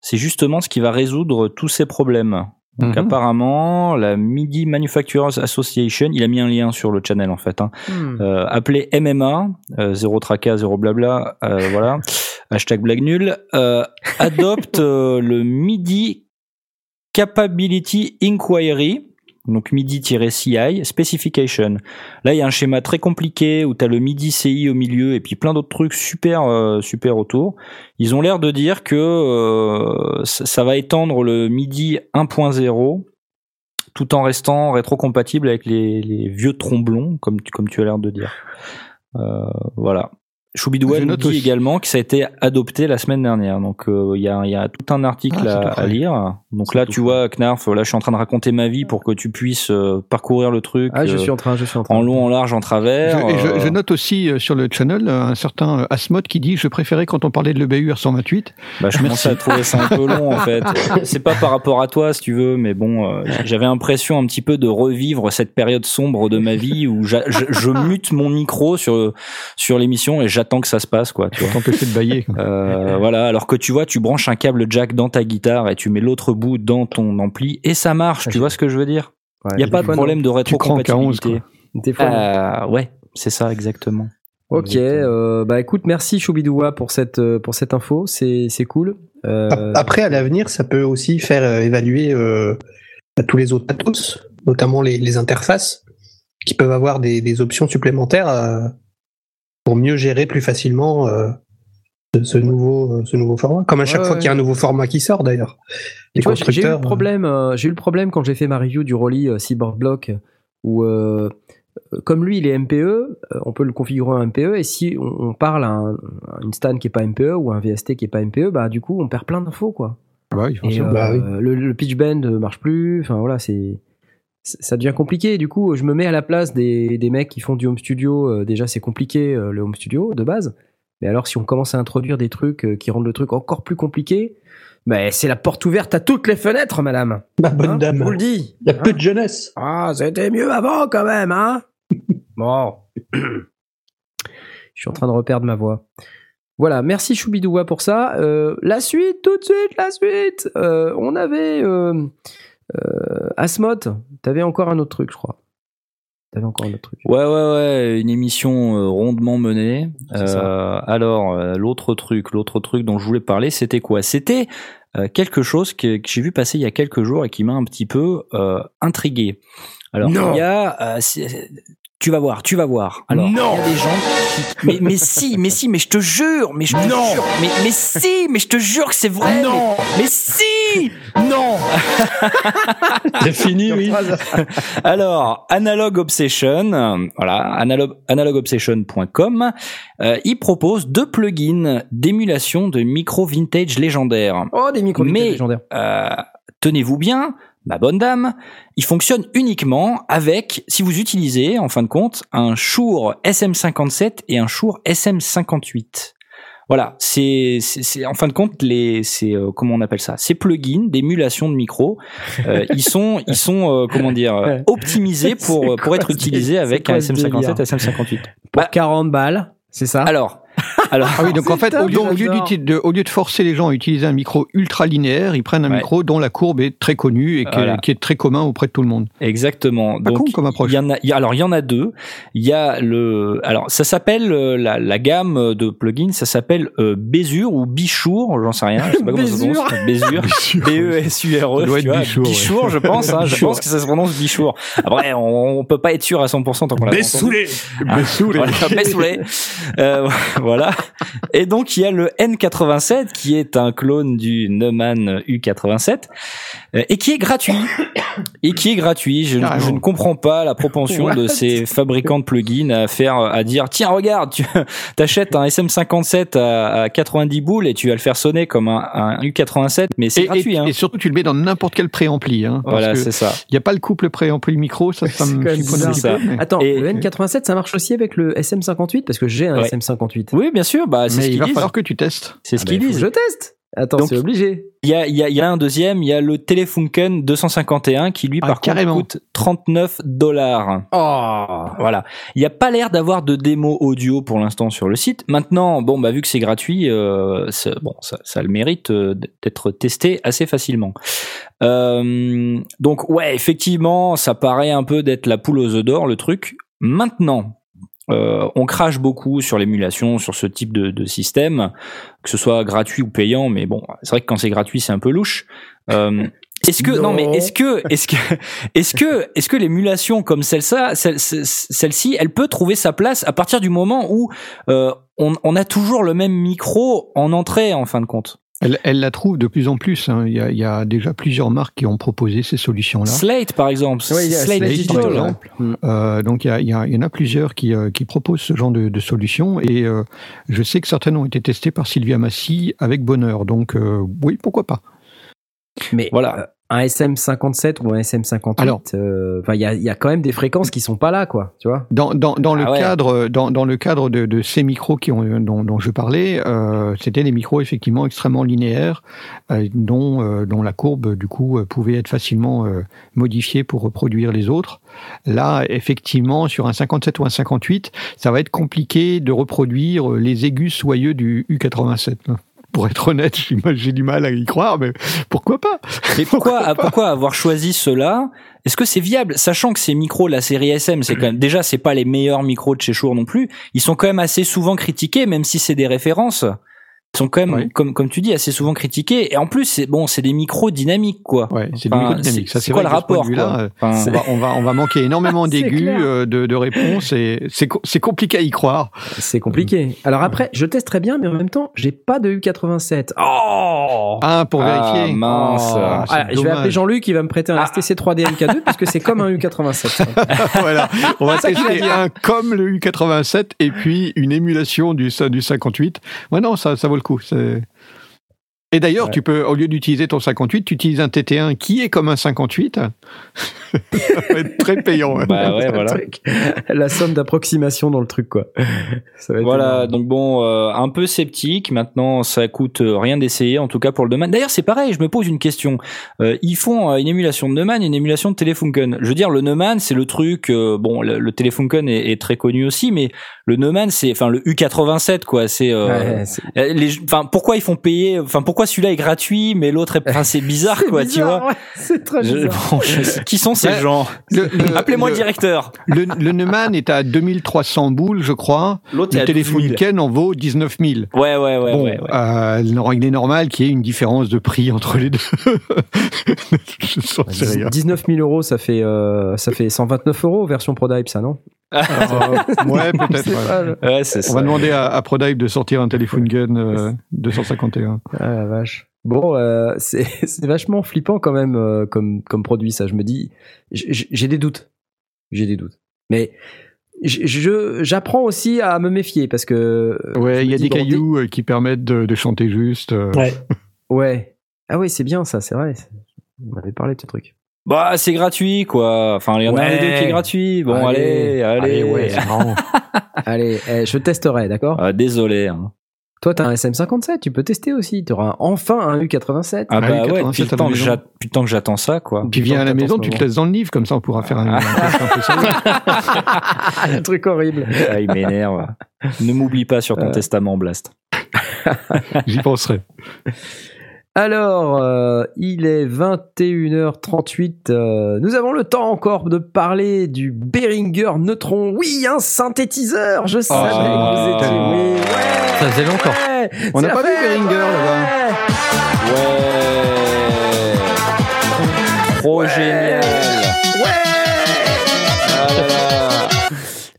c'est justement ce qui va résoudre tous ces problèmes. Donc Mhm. apparemment, la MIDI Manufacturers Association, il a mis un lien sur le channel en fait, hein, euh, appelé MMA, euh, zéro tracas, zéro blabla, euh, voilà, hashtag blague nulle, euh, adopte euh, le MIDI Capability Inquiry, donc MIDI-CI, Specification. Là, il y a un schéma très compliqué où tu as le MIDI CI au milieu et puis plein d'autres trucs super, euh, super autour. Ils ont l'air de dire que euh, ça va étendre le MIDI 1.0 tout en restant rétrocompatible avec les, vieux tromblons, comme, tu- comme tu as l'air de dire. Euh, voilà. Choubidoua Je nous note dit aussi. également que ça a été adopté la semaine dernière. Donc euh, il y, a, il y a tout un article Ah, à, lire. Donc là, tu vois, Knarf, là je suis en train de raconter ma vie pour que tu puisses euh, parcourir le truc Ah, je euh, suis en train, je suis en train. en long, en large, en travers. Je, et je, euh, je note aussi euh, sur le channel euh, un certain euh, Asmod qui dit Je préférais quand on parlait de l'EBU R128. Bah, je commençais à trouver ça un peu long en fait. C'est pas par rapport à toi si tu veux, mais bon, euh, j'avais l'impression un petit peu de revivre cette période sombre de ma vie où je mute mon micro sur sur l'émission et j'attends que ça se passe quoi. Tu vois. T'empêcher de bailler. Euh, voilà, alors que tu vois, tu branches un câble jack dans ta guitare et tu mets l'autre bout dans ton ampli et ça marche. Ah, tu vois ce que je veux dire? Ouais, Il y a des pas de non. problème de Tu cranques à 11, rétrocompatibilité. Des fois, non. Euh, ouais, c'est ça exactement. Ok, euh, bah écoute, merci Choubidoua pour cette euh, pour cette info, c'est c'est cool. Euh, Ap- Après, à l'avenir, ça peut aussi faire évaluer euh, à tous les autres matos, notamment les, les interfaces, qui peuvent avoir des, des options supplémentaires euh, pour mieux gérer plus facilement euh, ce, ce nouveau, ce nouveau format. Comme à chaque Ouais, fois ouais. qu'il y a un nouveau format qui sort, d'ailleurs. Les tu vois, j'ai j'ai eu le constructeurs. problème, euh, j'ai eu le problème quand j'ai fait ma review du Rolly euh, Cyborg Block où euh, euh, comme lui il est MPE, euh, on peut le configurer en MPE et si on, on parle à, un- à une stan qui est pas MPE ou un VST qui est pas MPE, bah du coup on perd plein d'infos quoi. Ah bah Et euh, Bah oui. le, le pitch bend marche plus. Enfin voilà, c'est- ça devient compliqué. Du coup, je me mets à la place des, des mecs qui font du home studio. Euh, déjà, c'est compliqué euh, le home studio de base. Mais alors, si on commence à introduire des trucs euh, qui rendent le truc encore plus compliqué, mais c'est la porte ouverte à toutes les fenêtres, madame. Ma bonne Hein, dame. je vous le dis. Il y a Hein peu de jeunesse. Ah, c'était mieux avant quand même, hein Bon. Je suis en train de reperdre ma voix. Voilà, merci Choubidoua pour ça. Euh, la suite, tout de suite, la suite. Euh, on avait euh, euh, Asmod. T'avais encore un autre truc, je crois. T'avais encore un autre truc. Ouais, ouais, ouais, une émission euh, rondement menée. Euh, alors, euh, l'autre truc, l'autre truc dont je voulais parler, c'était quoi? C'était quelque chose que, que j'ai vu passer il y a quelques jours et qui m'a un petit peu intrigué. Alors, Non. il y a, tu vas voir, tu vas voir. Alors, Non. il y a des gens qui, mais, mais si, mais si, mais je te jure, mais je te Non. jure, mais, mais si, mais je te jure que c'est vrai. Non. mais, mais si, Non C'est fini, oui. Alors, Analog Obsession, voilà, analog, analogobsession.com, euh, il propose deux plugins d'émulation de micro vintage légendaires. Oh, des micros Mais- légendaires. Euh, tenez-vous bien, ma bonne dame, il fonctionne uniquement avec, si vous utilisez, en fin de compte, un Shure SM57 et un Shure SM58. Voilà, c'est, c'est, c'est- en fin de compte les, c'est euh, comment on appelle ça, ces plugins d'émulation de micro, euh, ils sont, ils sont euh, comment dire, optimisés pour pour être utilisés avec un quoi ce SM57, délire SM58. Pour Bah, 40 balles, c'est ça? alors, alors, Ah oui, donc en fait, au, lieu de, au lieu de forcer les gens à utiliser un micro ultra linéaire, ils prennent un Ouais. micro dont la courbe est très connue et qui, Voilà. est, qui est très commun auprès de tout le monde. Exactement. Pas Donc con comme approche. il y en a il y a- alors il y en a deux. Il y a le alors ça s'appelle euh, la, la gamme de plugins, ça s'appelle euh, Bézure ou Bichour, j'en sais rien, je sais pas comment ça se prononce. Bézure. B E S U R Ça E. doit tu être vois, Bichour, ouais. Bichour, je pense hein, je pense que ça se prononce Bichour. Après on, on peut pas être sûr à 100% tant qu'on l'a pas. Bessoulé. Voilà, Bessoulé. Voilà. Et donc il y a le N87 qui est un clone du Neumann U87 euh, et qui est gratuit. Et qui est gratuit. Je, ne comprends pas la propension de ces fabricants de plugins à faire, à dire tiens regarde, tu achètes un SM57 à, à 90 boules et tu vas le faire sonner comme un, un U87, mais c'est gratuit. et- hein. et surtout, tu le mets dans n'importe quel préampli. Hein, Voilà, c'est ça. Il n'y a pas le couple préampli micro, ça, ça C'est me petit peu. mais- Attends, Et- le N87, ça marche aussi avec le SM58 parce que j'ai un Ouais. SM58. Oui, bien sûr. Bah, c'est Mais ce il va disent. falloir que tu testes. C'est ce Ah bah, qu'ils que disent. Je teste. Attends, Donc- c'est obligé. Il y a, y, a, y a un deuxième, il y a le Telefunken 251 qui lui Ah, par carrément. contre coûte 39 dollars. Oh. Voilà. Il n'y a pas l'air d'avoir de démo audio pour l'instant sur le site. Maintenant, bon bah vu que c'est gratuit, euh, c'est- bon ça, ça a le mérite euh, d'être testé assez facilement. Euh, donc ouais, effectivement, ça paraît un peu d'être la poule aux œufs d'or le truc. Maintenant, euh, on crache beaucoup sur l'émulation, sur ce type de, de système, que ce soit gratuit ou payant, mais bon, c'est vrai que quand c'est gratuit, c'est un peu louche. Euh, est-ce que non, Non. mais est-ce que est-ce que est-ce que est-ce que l'émulation comme celle-ci, celle, celle- celle-ci, elle peut trouver sa place à partir du moment où euh, on, on a toujours le même micro en entrée en fin de compte? Elle, elle la trouve de plus en plus. hein. Il, y a, il y a déjà plusieurs marques qui ont proposé ces solutions-là. Slate par exemple, Ouais, il y a Slate, Slate Digital. Digital, hein. Mm. Euh, donc il y, a, il y a- il y en a plusieurs qui, euh, qui proposent ce genre de, de solutions et euh, je sais que certaines ont été testées par Sylvia Massy avec bonheur. Donc euh, oui, pourquoi pas. Mais Voilà. Un SM57 ou un SM58, Alors. euh, enfin, il y a, il y a quand même des fréquences qui sont pas là, quoi. Tu vois Dans, dans, dans le Ah ouais. cadre dans, dans le cadre de, de ces micros qui ont, dont, dont je parlais, euh, c'était des micros effectivement extrêmement linéaires, euh, dont, euh, dont la courbe du coup euh, pouvait être facilement euh, modifiée pour reproduire les autres. Là, effectivement, sur un 57 ou un 58, ça va être compliqué de reproduire les aigus soyeux du U87. là. Pour être honnête, j'ai du mal à y croire, mais pourquoi pas? Mais pourquoi, pourquoi avoir choisi cela? Est-ce que c'est viable, sachant que ces micros, la série SM, c'est quand même déjà c'est pas les meilleurs micros de chez Shure non plus. Ils sont quand même assez souvent critiqués, même si c'est des références. Sont quand même, Oui. comme comme tu dis, assez souvent critiqués. Et en plus, c'est bon, c'est des micros dynamiques quoi. Ouais, c'est Enfin. Ça, c'est quoi le rapport quoi euh, Enfin, on va, on va, on va manquer énormément d'aigus, euh, de, de réponses et c'est c'est compliqué à y croire. C'est compliqué. Alors après, je teste très bien, mais en même temps, j'ai pas de U87. Oh Ah, pour Ah, vérifier. mince. Oh, Ah, je vais appeler Jean-Luc, il va me prêter un STC3D MK2 parce que c'est comme un U87. voilà. On va tester un comme le U87 et puis une émulation du, du 58. Ouais, non, ça, ça vaut le coup. Et d'ailleurs, Ouais. tu peux, au lieu d'utiliser ton 58, tu utilises un TT1 qui est comme un 58. ça va être très payant. hein. bah ouais, Le voilà. truc. La somme d'approximation dans le truc, quoi. Ça va être Voilà, énorme. donc bon, euh, un peu sceptique. Maintenant, ça coûte euh, rien d'essayer, en tout cas pour le Neumann. D'ailleurs, c'est pareil. Je me pose une question. Euh, ils font une émulation de Neumann, et une émulation de Telefunken. Je veux dire, le Neumann, c'est le truc. euh, bon, le, le Telefunken est, est très connu aussi, mais le Neumann, c'est, enfin, le U87, quoi. C'est, euh, Ouais, euh, les, enfin, pourquoi ils font payer Enfin, pourquoi celui-là est gratuit, mais l'autre est, enfin, c'est bizarre, c'est quoi, tu vois. ouais, C'est très Je- bizarre. bon, je sais- qui sont ces Ouais. gens Le- le- Appelez-moi le- le directeur. Le, le Neumann est à 2300 boules, je crois. L'autre est Le à 12 000. Telefunken en vaut 19 000. Ouais, ouais, ouais, bon, ouais, ouais. euh, il est normal qu'il y ait une différence de prix entre les deux. je sens c'est rien. 19 000 euros, ça fait, euh, ça fait 129 euros version ProDype, ça, non? Euh, ouais, peut-être. Ouais. Ouais, c'est On ça. va demander à, à ProDive de sortir un Telefunken euh, 251. Ah la vache. Bon, euh, c'est c'est vachement flippant quand même euh, comme, comme produit, ça. Je me dis, j'ai des doutes. J'ai des doutes. Mais j'apprends aussi à me méfier parce que. euh, Ouais, il y a dis, des bon, cailloux euh, qui permettent de, de chanter juste. euh. Ouais. Ouais. Ah ouais, c'est bien ça, c'est vrai. On avait parlé de ce truc. Bah, c'est gratuit, quoi. Enfin, il y en a un des deux qui est gratuit. Bon, Allez. allez, allez. ouais. Allez, eh, je testerai, d'accord Ah, désolé. hein. Toi, t'as un SM57, tu peux tester aussi. Tu auras enfin un U87. Ah, Ah bah oui, ouais, 87 depuis le temps que maison. j'att- depuis le temps que j'attends ça, quoi. Puis viens à la maison, tu te laisses dans le livre, comme ça on pourra faire un, un truc horrible. Ah, il m'énerve. ne m'oublie pas sur ton Euh. testament, Blast. J'y penserai. Alors, euh, il est 21h38. euh, nous avons le temps encore de parler du Behringer Neutron. Oui, un synthétiseur. Je savais que vous étiez. Oui, ouais, Ça faisait longtemps. ouais, On n'a pas vu Behringer, là-bas. Ouais. Trop génial. Ouais. Ah là là.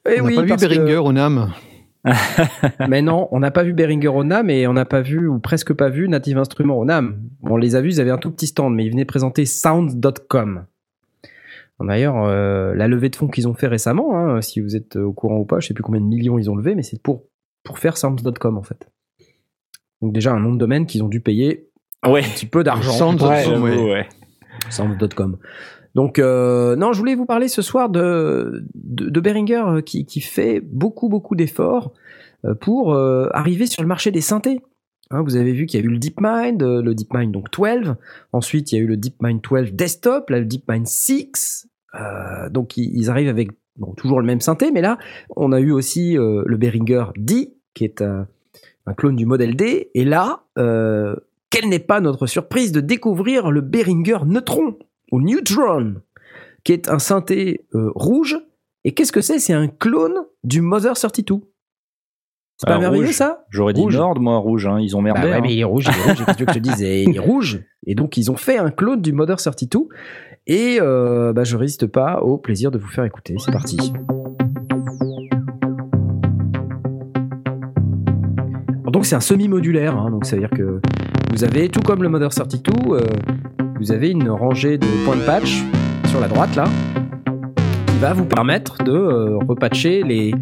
On n'a oui, pas vu parce que- Beringer au NAM. mais non, on n'a pas vu Behringer au NAM et on n'a pas vu, ou presque pas vu, Native Instruments au NAM. On les a vus, ils avaient un tout petit stand, mais ils venaient présenter Sound.com. D'ailleurs, euh, la levée de fonds qu'ils ont fait récemment, hein, si vous êtes au courant ou pas, je sais plus combien de millions ils ont levé, mais c'est pour, pour faire Sound.com en fait. Donc déjà un nom de domaine qu'ils ont dû payer Ouais. un petit peu d'argent. Sound.com, Ouais, j'avoue, ouais. ouais. Donc euh, non, je voulais vous parler ce soir de de, Behringer euh, qui, fait beaucoup beaucoup d'efforts euh, pour arriver sur le marché des synthés. Hein, vous avez vu qu'il y a eu le DeepMind, le DeepMind donc 12. Ensuite, il y a eu le DeepMind 12 Desktop, là le DeepMind 6. Euh, donc ils, arrivent avec toujours le même synthé, mais là on a eu aussi le Behringer D, qui est un, un clone du modèle D. Et là, quelle n'est pas notre surprise de découvrir le Behringer Neutron ou Neutron, qui est un synthé euh, rouge. Et qu'est-ce que c'est? C'est un clone du Mother 32. C'est pas merveilleux rouge. ça? J'aurais dit Rouge. Nord, moi, rouge. Hein. Ils ont bah merdé. ouais, hein. mais il est rouge, il est rouge, que je te dise Et Il est rouge. Et donc, ils ont fait un clone du Mother 32. Et euh, bah, je résiste pas au plaisir de vous faire écouter. C'est parti. Alors donc, c'est un semi-modulaire. hein. donc, ça veut dire que vous avez, tout comme le Mother 32, euh, vous avez une rangée de points de patch sur la droite, là, qui va vous permettre de euh, repatcher les,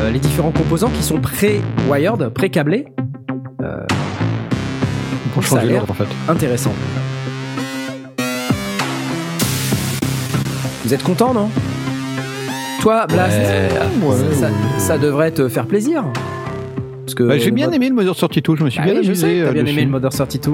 euh, les différents composants qui sont pré-wired, pré-câblés. Pour Ça a changer l'air l'ordre, en fait. intéressant. Vous êtes content, non? Toi, Blast, Ouais, ça, ouais. ça devrait te faire plaisir. Parce que Bah, j'ai bien mod- aimé le Mother 32, je me suis Bah bien oui, je sais amusé. que euh, bien dessus. aimé le Mother 32.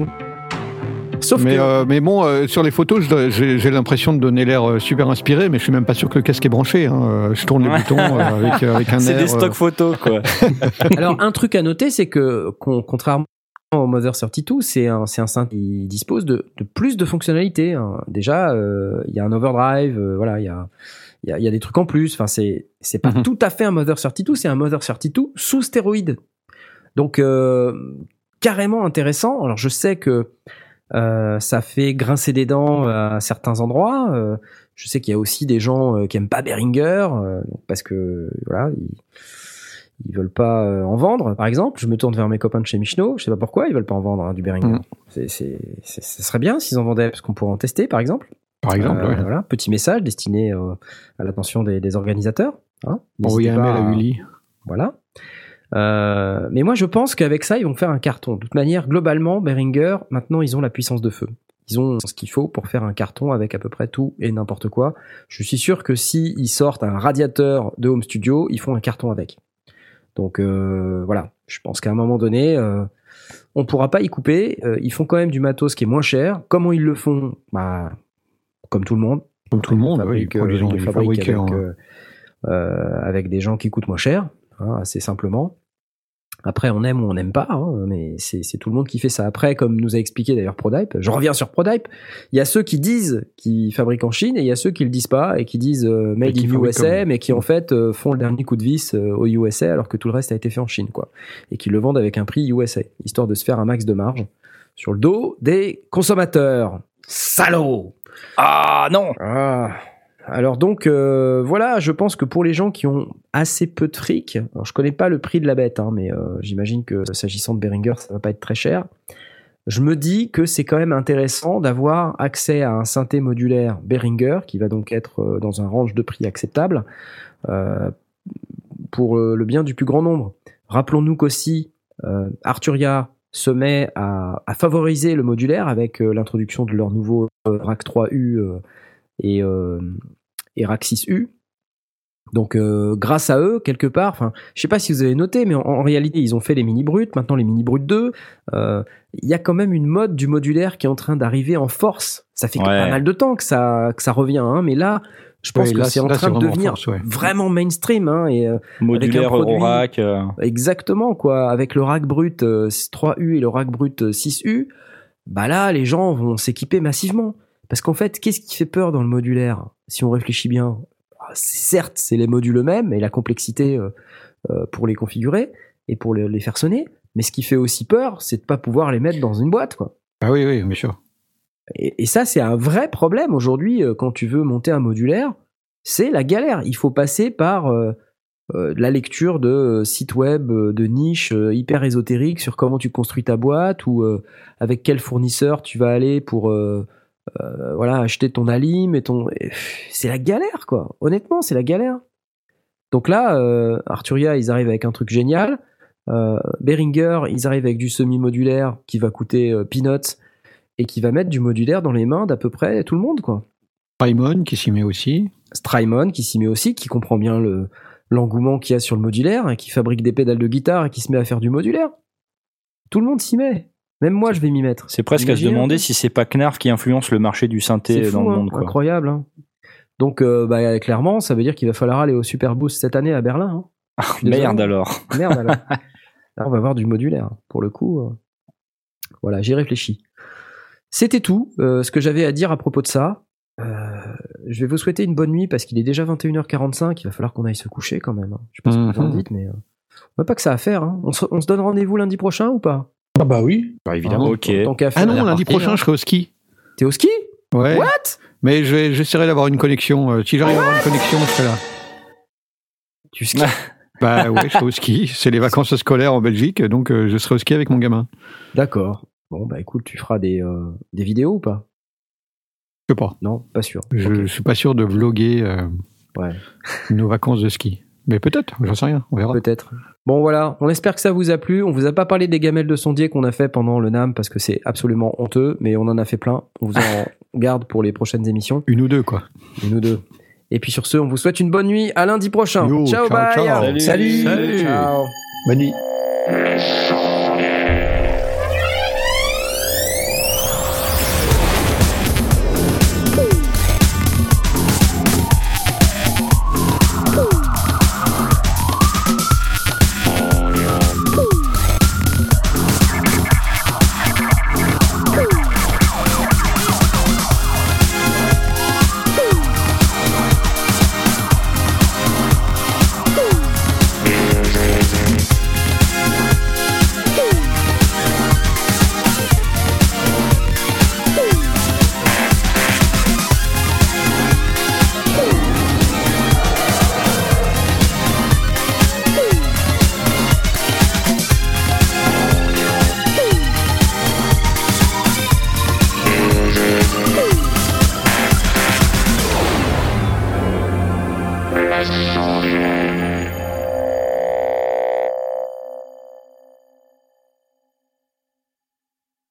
Sauf mais, que euh, mais bon, euh, sur les photos, je j'ai l'impression de donner l'air euh, super inspiré, mais je suis même pas sûr que le casque est branché. hein. Je tourne les boutons euh, avec, avec un C'est des stocks photos, quoi. Alors, un truc à noter, c'est que, con- contrairement au Mother 32, c'est un, c'est un synth qui dispose de, de plus de fonctionnalités. hein. Déjà, euh, il y a un overdrive, euh, voilà, il y a, il y, a, il y a des trucs en plus. Enfin, c'est, c'est pas Mhm. tout à fait un Mother 32, c'est un Mother 32 sous stéroïde. Donc, euh, carrément intéressant. Alors, je sais que euh, ça fait grincer des dents à certains endroits. Euh, je sais qu'il y a aussi des gens euh, qui aiment pas Behringer euh, parce que voilà, ils, ils veulent pas en vendre. Par exemple, je me tourne vers mes copains de chez Michno. Je sais pas pourquoi ils veulent pas en vendre hein, du Behringer. Mm. C'est, c'est, c'est- ce serait bien s'ils en vendaient parce qu'on pourrait en tester, par exemple. Par exemple, ouais. voilà, petit message destiné à l'attention des, des organisateurs. Hein. envoyer un mail à Uli. voilà. Euh, mais moi, je pense qu'avec ça, ils vont faire un carton. De toute manière, globalement, Behringer, maintenant, ils ont la puissance de feu. Ils ont ce qu'il faut pour faire un carton avec à peu près tout et n'importe quoi. Je suis sûr que si ils sortent un radiateur de home studio, ils font un carton avec. Donc euh, voilà, je pense qu'à un moment donné, euh, on pourra pas y couper. Euh, ils font quand même du matos qui est moins cher. Comment ils le font? Bah, comme tout le monde. Comme tout le monde, oui, fabrique, ils produisent- ils ils fabriquent fabriquent, avec, hein. avec des gens qui coûtent moins cher, hein, assez simplement. Après, on aime ou on n'aime pas, hein, mais c'est tout le monde qui fait ça. Après, comme nous a expliqué d'ailleurs Prodype, je reviens sur Prodype, il y a ceux qui disent qu'ils fabriquent en Chine et il y a ceux qui le disent pas et qui disent euh, made qui in USA, comme- mais qui en fait euh, font le dernier coup de vis euh, au USA alors que tout le reste a été fait en Chine, quoi. Et qui le vendent avec un prix USA, histoire de se faire un max de marge sur le dos des consommateurs. Salaud Ah non ah. Alors donc euh, voilà, je pense que pour les gens qui ont assez peu de fric, alors je connais pas le prix de la bête, hein, mais euh, j'imagine que s'agissant de Behringer, ça va pas être très cher. Je me dis que c'est quand même intéressant d'avoir accès à un synthé modulaire Behringer qui va donc être euh, dans un range de prix acceptable pour le bien du plus grand nombre. Rappelons-nous qu'aussi Arturia se met à, à favoriser le modulaire avec l'introduction de leur nouveau euh, RAC 3U euh, et, euh, et RAC 6U. Donc euh, grâce à eux, quelque part, enfin, je sais pas si vous avez noté, mais en, en réalité, ils ont fait les mini brutes, maintenant les mini brutes 2. Euh, Il y a quand même une mode du modulaire qui est en train d'arriver en force. Ça fait Ouais. pas mal de temps que ça que ça revient, hein, mais là, je pense Oui, que là, c'est en train de devenir force, ouais. vraiment mainstream. Hein, et euh, Modulaire, produit- Eurorack. euh, Exactement, quoi. Avec le rack brut euh, 3U et le rack brut euh, 6U, bah là, les gens vont s'équiper massivement. Parce qu'en fait, qu'est-ce qui fait peur dans le modulaire Si on réfléchit bien, Ah, certes, c'est les modules eux-mêmes et la complexité euh, euh, pour les configurer et pour les, faire sonner. Mais ce qui fait aussi peur, c'est de pas pouvoir les mettre dans une boîte, quoi. Ah oui, oui, bien sûr. Et, et ça, c'est un vrai problème aujourd'hui euh, quand tu veux monter un modulaire. C'est la galère. Il faut passer par euh, euh, la lecture de sites web de niche euh, hyper ésotériques sur comment tu construis ta boîte ou avec quel fournisseur tu vas aller pour euh, voilà acheter ton alim et ton c'est la galère quoi honnêtement c'est la galère donc là euh, Arturia ils arrivent avec un truc génial euh, Behringer ils arrivent avec du semi modulaire qui va coûter euh, peanuts et qui va mettre du modulaire dans les mains d'à peu près tout le monde quoi Raimon qui s'y met aussi. Strymon qui s'y met aussi, qui comprend bien le l'engouement qu'il y a sur le modulaire, et qui fabrique des pédales de guitare et qui se met à faire du modulaire. Tout le monde s'y met. Même moi, je vais m'y mettre. C'est presque à se demander si c'est pas Knarf qui influence le marché du synthé dans le hein, monde. Quoi. incroyable. hein. Donc, euh, bah, clairement, ça veut dire qu'il va falloir aller au Super Boost cette année à Berlin. hein. Merde alors. Merde alors. Là, on va voir du modulaire. Pour le coup, euh, voilà, j'y réfléchis. C'était tout euh, ce que j'avais à dire à propos de ça. Je vais vous souhaiter une bonne nuit parce qu'il est déjà 21h45. Il va falloir qu'on aille se coucher quand même. hein. Je sais pas ce que vous en Mhm. dites, mais on n'a pas que ça à faire. hein. On, se, on se donne rendez-vous lundi prochain ou pas? Ah bah oui. Bah, évidemment. Ok. Tant qu'à Ah faire. non, lundi prochain, hein. je serai au ski. T'es au ski? Ouais. What? Mais je vais- j'essaierai d'avoir une connexion. Euh, Si j'arrive à avoir une connexion, je serai là. Tu skis? Bah ouais, je serai au ski. C'est les vacances scolaires en Belgique, donc euh, je serai au ski avec mon gamin. D'accord. Bon, bah écoute, tu feras des, euh, des vidéos ou pas? Je sais pas. Non, pas sûr. Je, Ok. je suis pas sûr de vloguer euh, Ouais. nos vacances de ski. Mais peut-être, j'en sais rien, on verra. Peut-être. Bon voilà, on espère que ça vous a plu. On vous a pas parlé des gamelles de sondier qu'on a fait pendant le NAM parce que c'est absolument honteux, mais on en a fait plein. On vous en garde pour les prochaines émissions, Une ou deux, quoi. une ou deux. Et puis sur ce, on vous souhaite une bonne nuit. À lundi prochain. Yo, ciao, ciao, bye. ciao. Salut. Salut. Salut. Ciao. Bonne nuit.